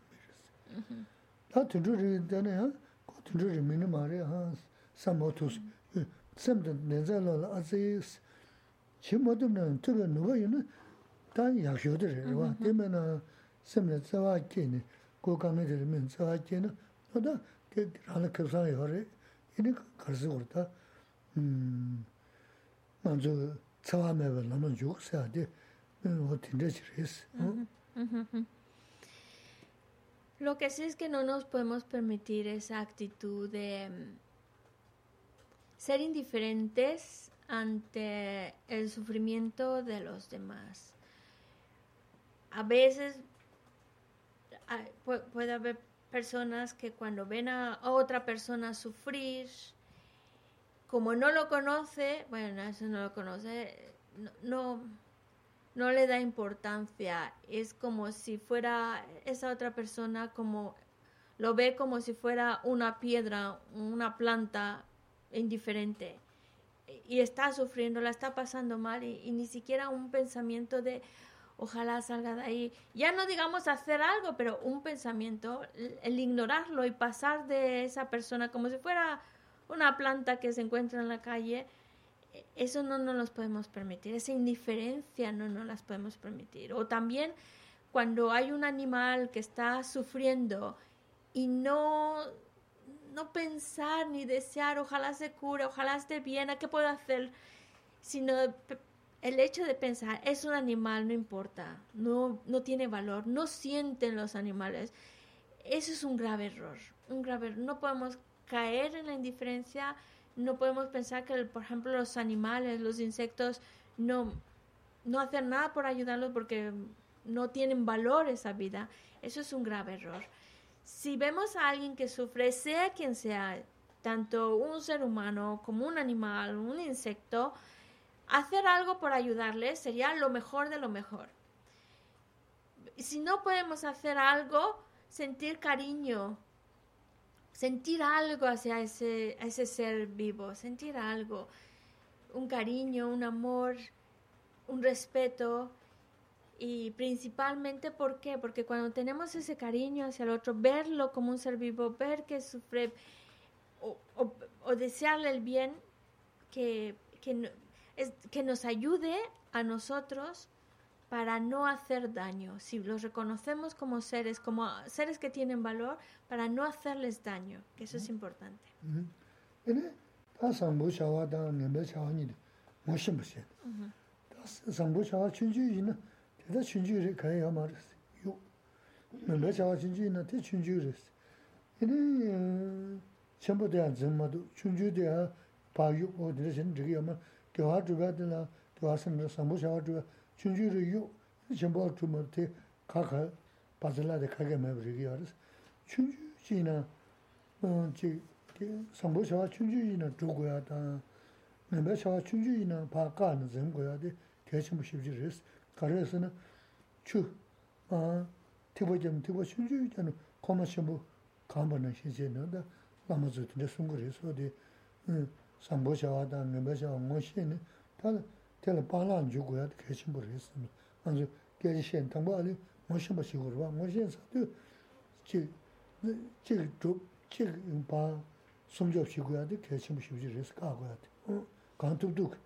그랬어. 다 들으리 되네 하 들으리 미는 말이 하 삼모토스 샘도 내절로 아지 지모도는 특별 누가 있는 단 약효들 와. 되면은 샘네 자와끼니 고강에 들으면 자와끼는 너다 그 하나 급상이 허리 이니 가르스 그렇다. Lo que sí es que no nos podemos permitir esa actitud de ser indiferentes ante el sufrimiento de los demás. A veces puede haber personas que cuando ven a otra persona sufrir, como no lo conoce, bueno, eso no lo conoce, no, no, le da importancia. Es como si fuera esa otra persona como lo ve como si fuera una piedra, una planta indiferente y está sufriendo, la está pasando mal y, ni siquiera un pensamiento de ojalá salga de ahí. Ya no digamos hacer algo, pero un pensamiento, el ignorarlo y pasar de esa persona como si fuera una planta que se encuentra en la calle, eso no nos podemos permitir, esa indiferencia no nos las podemos permitir. O también cuando hay un animal que está sufriendo y no no pensar ni desear, ojalá se cure, ojalá esté bien, ¿a qué puedo hacer? Sino el hecho de pensar, es un animal, no importa, no, no tiene valor, no sienten los animales. Eso es un grave error, un grave No podemos caer en la indiferencia, no podemos pensar que, por ejemplo, los animales, los insectos, no, no hacen nada por ayudarlos porque no tienen valor esa vida. Eso es un grave error si vemos a alguien que sufre, sea quien sea, tanto un ser humano como un animal, un insecto, hacer algo por ayudarle sería lo mejor de lo mejor. Si no podemos hacer algo, sentir cariño, sentir algo hacia ese, ese ser vivo, sentir algo, un cariño, un amor, un respeto, y principalmente, ¿por qué? Porque cuando tenemos ese cariño hacia el otro, verlo como un ser vivo, ver que sufre o, desearle el bien, que, que, que nos ayude a nosotros para no hacer daño. Si los reconocemos como seres, como seres que tienen valor, para no hacerles daño, que eso es importante. chunju ri yu, chenpo tu mar te kaka pazala de kage mabu rigi yaris. Chunju chi na, mm, chi sambo shawa chunju yi na zhu goya ta, namba shawa chunju yi na pa ka na zem goya de te chenpo shibji res. Kare isi na chu, tibo jem, tibo chunju yi janu koma chenpo kamba na shi zi na da lama zu tinte sungu res. Mm, sambo shawa ta, namba shawa ngo shi ne, tēla pālān jū shēn pā kā.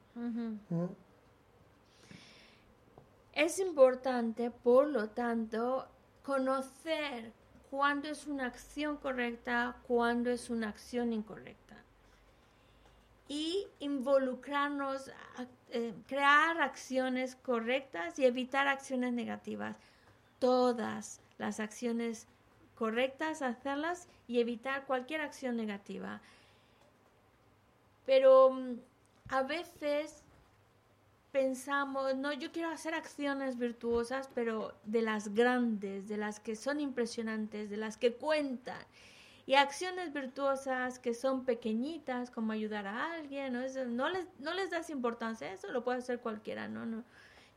Es importante, por lo tanto, conocer cuándo es una acción correcta, cuándo es una acción incorrecta. Y involucrarnos, eh, crear acciones correctas y evitar acciones negativas. Todas las acciones correctas, hacerlas y evitar cualquier acción negativa. Pero mm, a veces pensamos, no, yo quiero hacer acciones virtuosas, pero de las grandes, de las que son impresionantes, de las que cuentan. Y acciones virtuosas que son pequeñitas, como ayudar a alguien, ¿no? Eso, no, les, no les das importancia, eso lo puede hacer cualquiera, ¿no? no.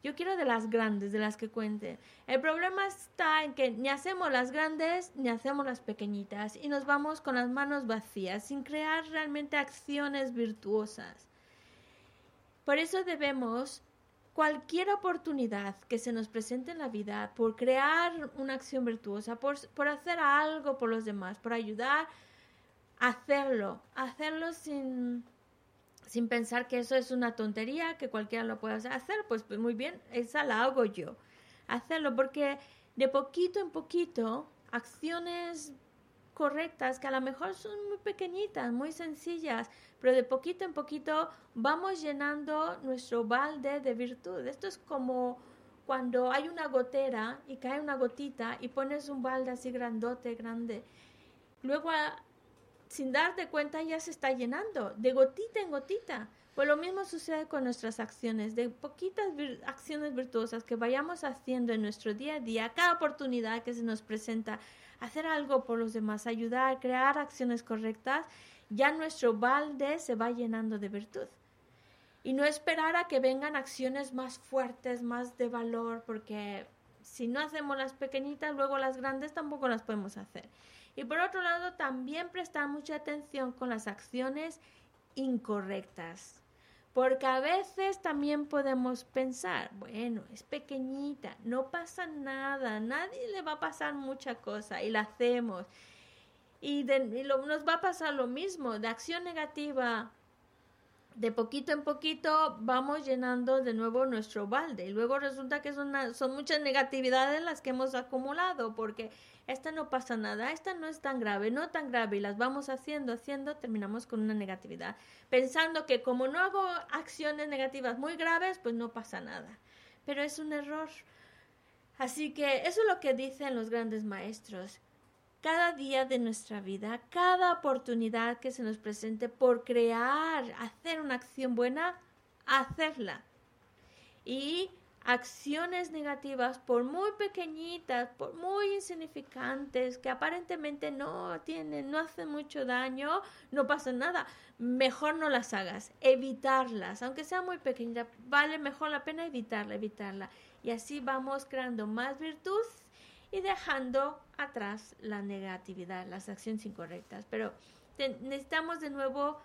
Yo quiero de las grandes, de las que cuenten. El problema está en que ni hacemos las grandes ni hacemos las pequeñitas y nos vamos con las manos vacías, sin crear realmente acciones virtuosas. Por eso debemos cualquier oportunidad que se nos presente en la vida por crear una acción virtuosa, por, por hacer algo por los demás, por ayudar, hacerlo, hacerlo sin, sin pensar que eso es una tontería, que cualquiera lo puede hacer, pues, pues muy bien, esa la hago yo. Hacerlo porque de poquito en poquito, acciones correctas que a lo mejor son muy pequeñitas, muy sencillas, pero de poquito en poquito vamos llenando nuestro balde de virtud. Esto es como cuando hay una gotera y cae una gotita y pones un balde así grandote, grande. Luego, sin darte cuenta, ya se está llenando, de gotita en gotita. Pues lo mismo sucede con nuestras acciones, de poquitas acciones virtuosas que vayamos haciendo en nuestro día a día, cada oportunidad que se nos presenta, hacer algo por los demás, ayudar, crear acciones correctas, ya nuestro balde se va llenando de virtud. Y no esperar a que vengan acciones más fuertes, más de valor, porque si no hacemos las pequeñitas, luego las grandes tampoco las podemos hacer. Y por otro lado, también prestar mucha atención con las acciones incorrectas. Porque a veces también podemos pensar, bueno, es pequeñita, no pasa nada, nadie le va a pasar mucha cosa y la hacemos. Y, nos va a pasar lo mismo, de acción negativa, de poquito en poquito vamos llenando de nuevo nuestro balde y luego resulta que son, son muchas negatividades las que hemos acumulado porque esta no pasa nada, esta no es tan grave, no tan grave, y las vamos haciendo, haciendo, terminamos con una negatividad, pensando que como no hago acciones negativas muy graves, pues no pasa nada. Pero es un error. Así que eso es lo que dicen los grandes maestros. Cada día de nuestra vida, cada oportunidad que se nos presente por crear, hacer una acción buena, hacerla. Y acciones negativas, por muy pequeñitas, por muy insignificantes, que aparentemente no tienen, no hacen mucho daño, no pasa nada, mejor no las hagas, evitarlas, aunque sea muy pequeña, vale mejor la pena evitarla, evitarla. Y así vamos creando más virtud y dejando atrás la negatividad, las acciones incorrectas. Pero necesitamos de nuevo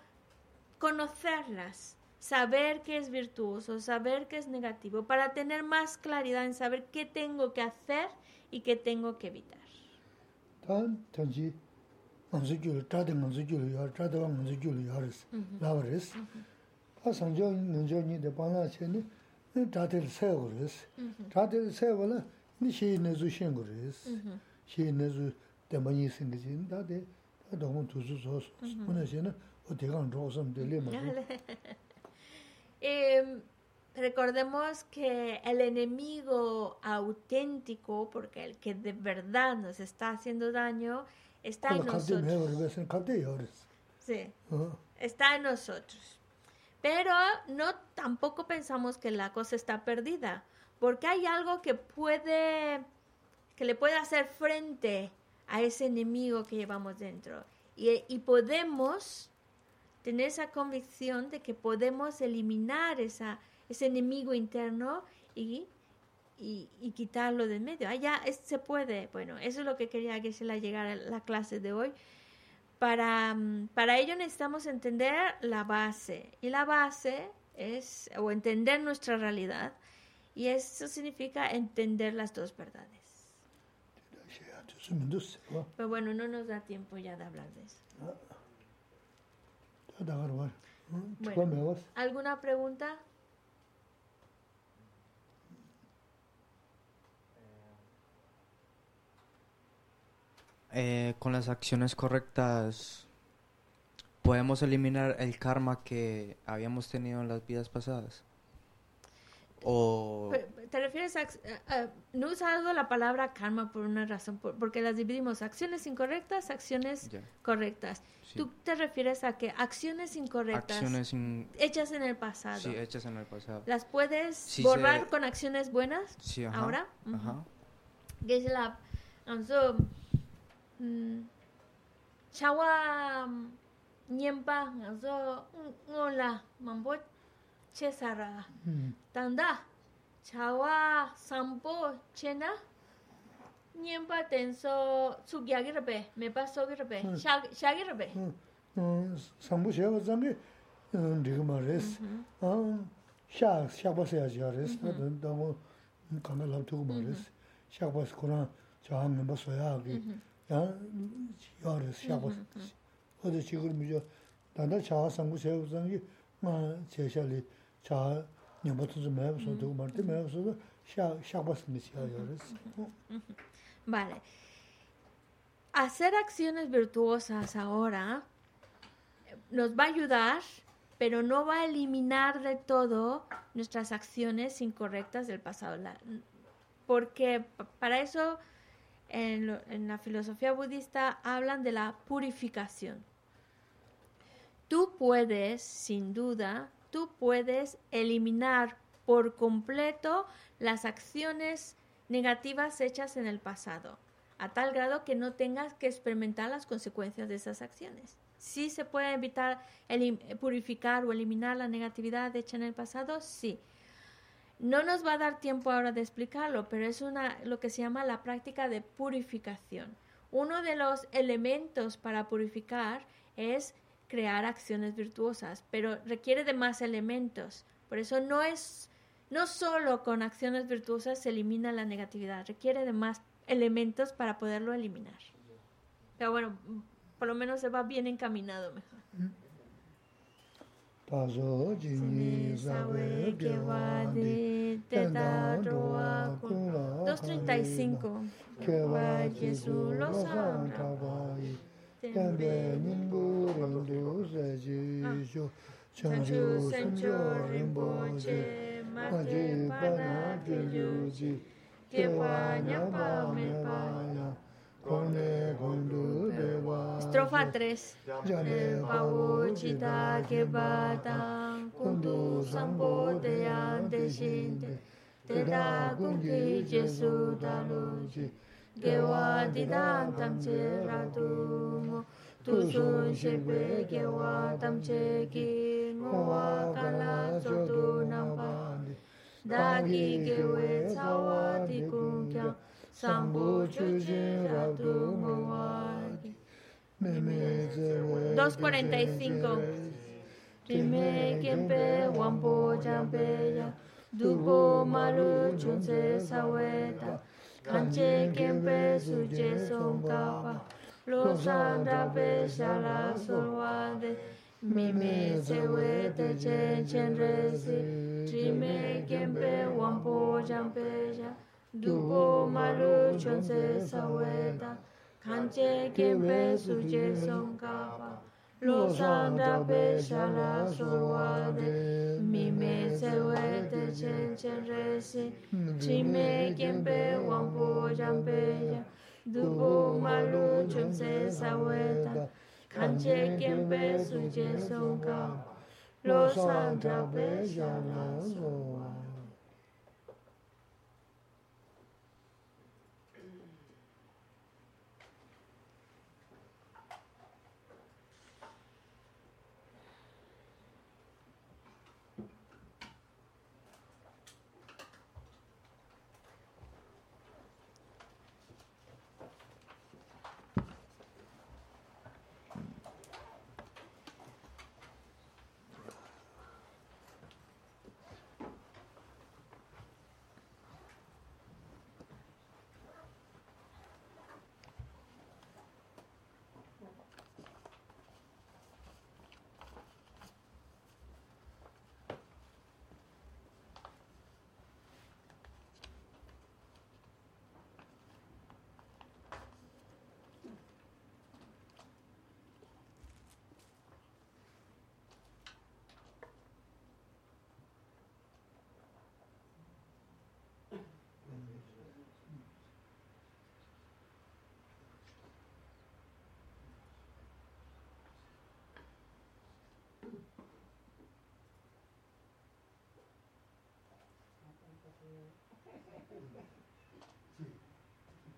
conocerlas saber qué es virtuoso, saber qué es negativo, para tener más claridad en saber qué tengo que hacer y qué tengo que evitar. 다들 ni shi ne zu shen gu res. Shi ne zu tenpa nyi sing ge jin da de da dong mon tu zu so so una shi na o de gang ro sam de le ma eh Recordemos que el enemigo auténtico, porque el que de verdad nos está haciendo daño, está en nosotros. Sí, está en nosotros. Pero no tampoco pensamos que la cosa está perdida porque hay algo que puede, que le puede hacer frente a ese enemigo que llevamos dentro. Y, podemos tener esa convicción de que podemos eliminar esa, ese enemigo interno y, y, quitarlo de medio. Allá ah, se puede. Bueno, eso es lo que quería que se la llegara a la clase de hoy. Para, para ello necesitamos entender la base. Y la base es, o entender nuestra realidad. Y eso significa entender las dos verdades. Pero bueno, no nos da tiempo ya de hablar de eso. ¿Alguna pregunta? Eh, con las acciones correctas, ¿podemos eliminar el karma que habíamos tenido en las vidas pasadas? O... ¿Te refieres a, No he usado la palabra karma por una razón, porque las dividimos acciones incorrectas, acciones correctas. ¿Tú te refieres a que acciones incorrectas hechas en el pasado? Sí, hechas en el pasado. ¿Las puedes borrar con acciones buenas sí, ahora? Ajá. ¿Qué es la... Mm, chawa nyempa ngazo ngola mambo che sara tanda chawa sampo che na nyempa tenso tsukyagi rabe mepa sogi rabe shagi rabe sampo shewa zangi rigma res shag shagba seya jiya res dango kanga labtugu ma res shagba kuna chawa nyempa soya agi ya res shagba oda chigur mijo tanda chawa sampo sewa zangi ma che shali Vale. Hacer acciones virtuosas ahora nos va a ayudar, pero no va a eliminar de todo nuestras acciones incorrectas del pasado. Porque para eso en, la filosofía budista hablan de la purificación. Tú puedes, sin duda, tú puedes eliminar por completo las acciones negativas hechas en el pasado, a tal grado que no tengas que experimentar las consecuencias de esas acciones. ¿Sí se puede evitar purificar o eliminar la negatividad hecha en el pasado? Sí. No nos va a dar tiempo ahora de explicarlo, pero es una, lo que se llama la práctica de purificación. Uno de los elementos para purificar es crear acciones virtuosas, pero requiere de más elementos. Por eso no es, no solo con acciones virtuosas se elimina la negatividad, requiere de más elementos para poderlo eliminar. Pero bueno, por lo menos se va bien encaminado mejor. Mm. tazo jini sawe kewa de teta roa kula 235 tenpe nimbu rambu saji shu chanchu sancho rinpo che maje pana pilyu ji kepa nyapa mepa ya kone kondu dewa Estrofa 3 Jane pavu chita kepa tang kundu sampo deyan deshinte teda kungi jesu dalu ji Gewa di dan tam che ratumo. Tu sun shepe gewa tam che ki. Ngowa kala sotu nampandi. Dagi gewe cawa di kungkyang. Sambu Chujin Ratu Mawagi. 245. Rime Kempe Wampo Jampeya. Dubo Maru Chunse Saweta. kanche kempe suje songkapa lo sanda pe shala solwade mime sewe te chen chen resi trime kempe wampo jampeja dupo malu chonse saweta kanche kempe suje songkapa ma lu chon se sa we ta kan che kien pe su che song ka pa lo san da pe sha la so wa de mi me se we te chen chen re si tri me kien pe wan po jam pe ja du po ma lu chon se sa we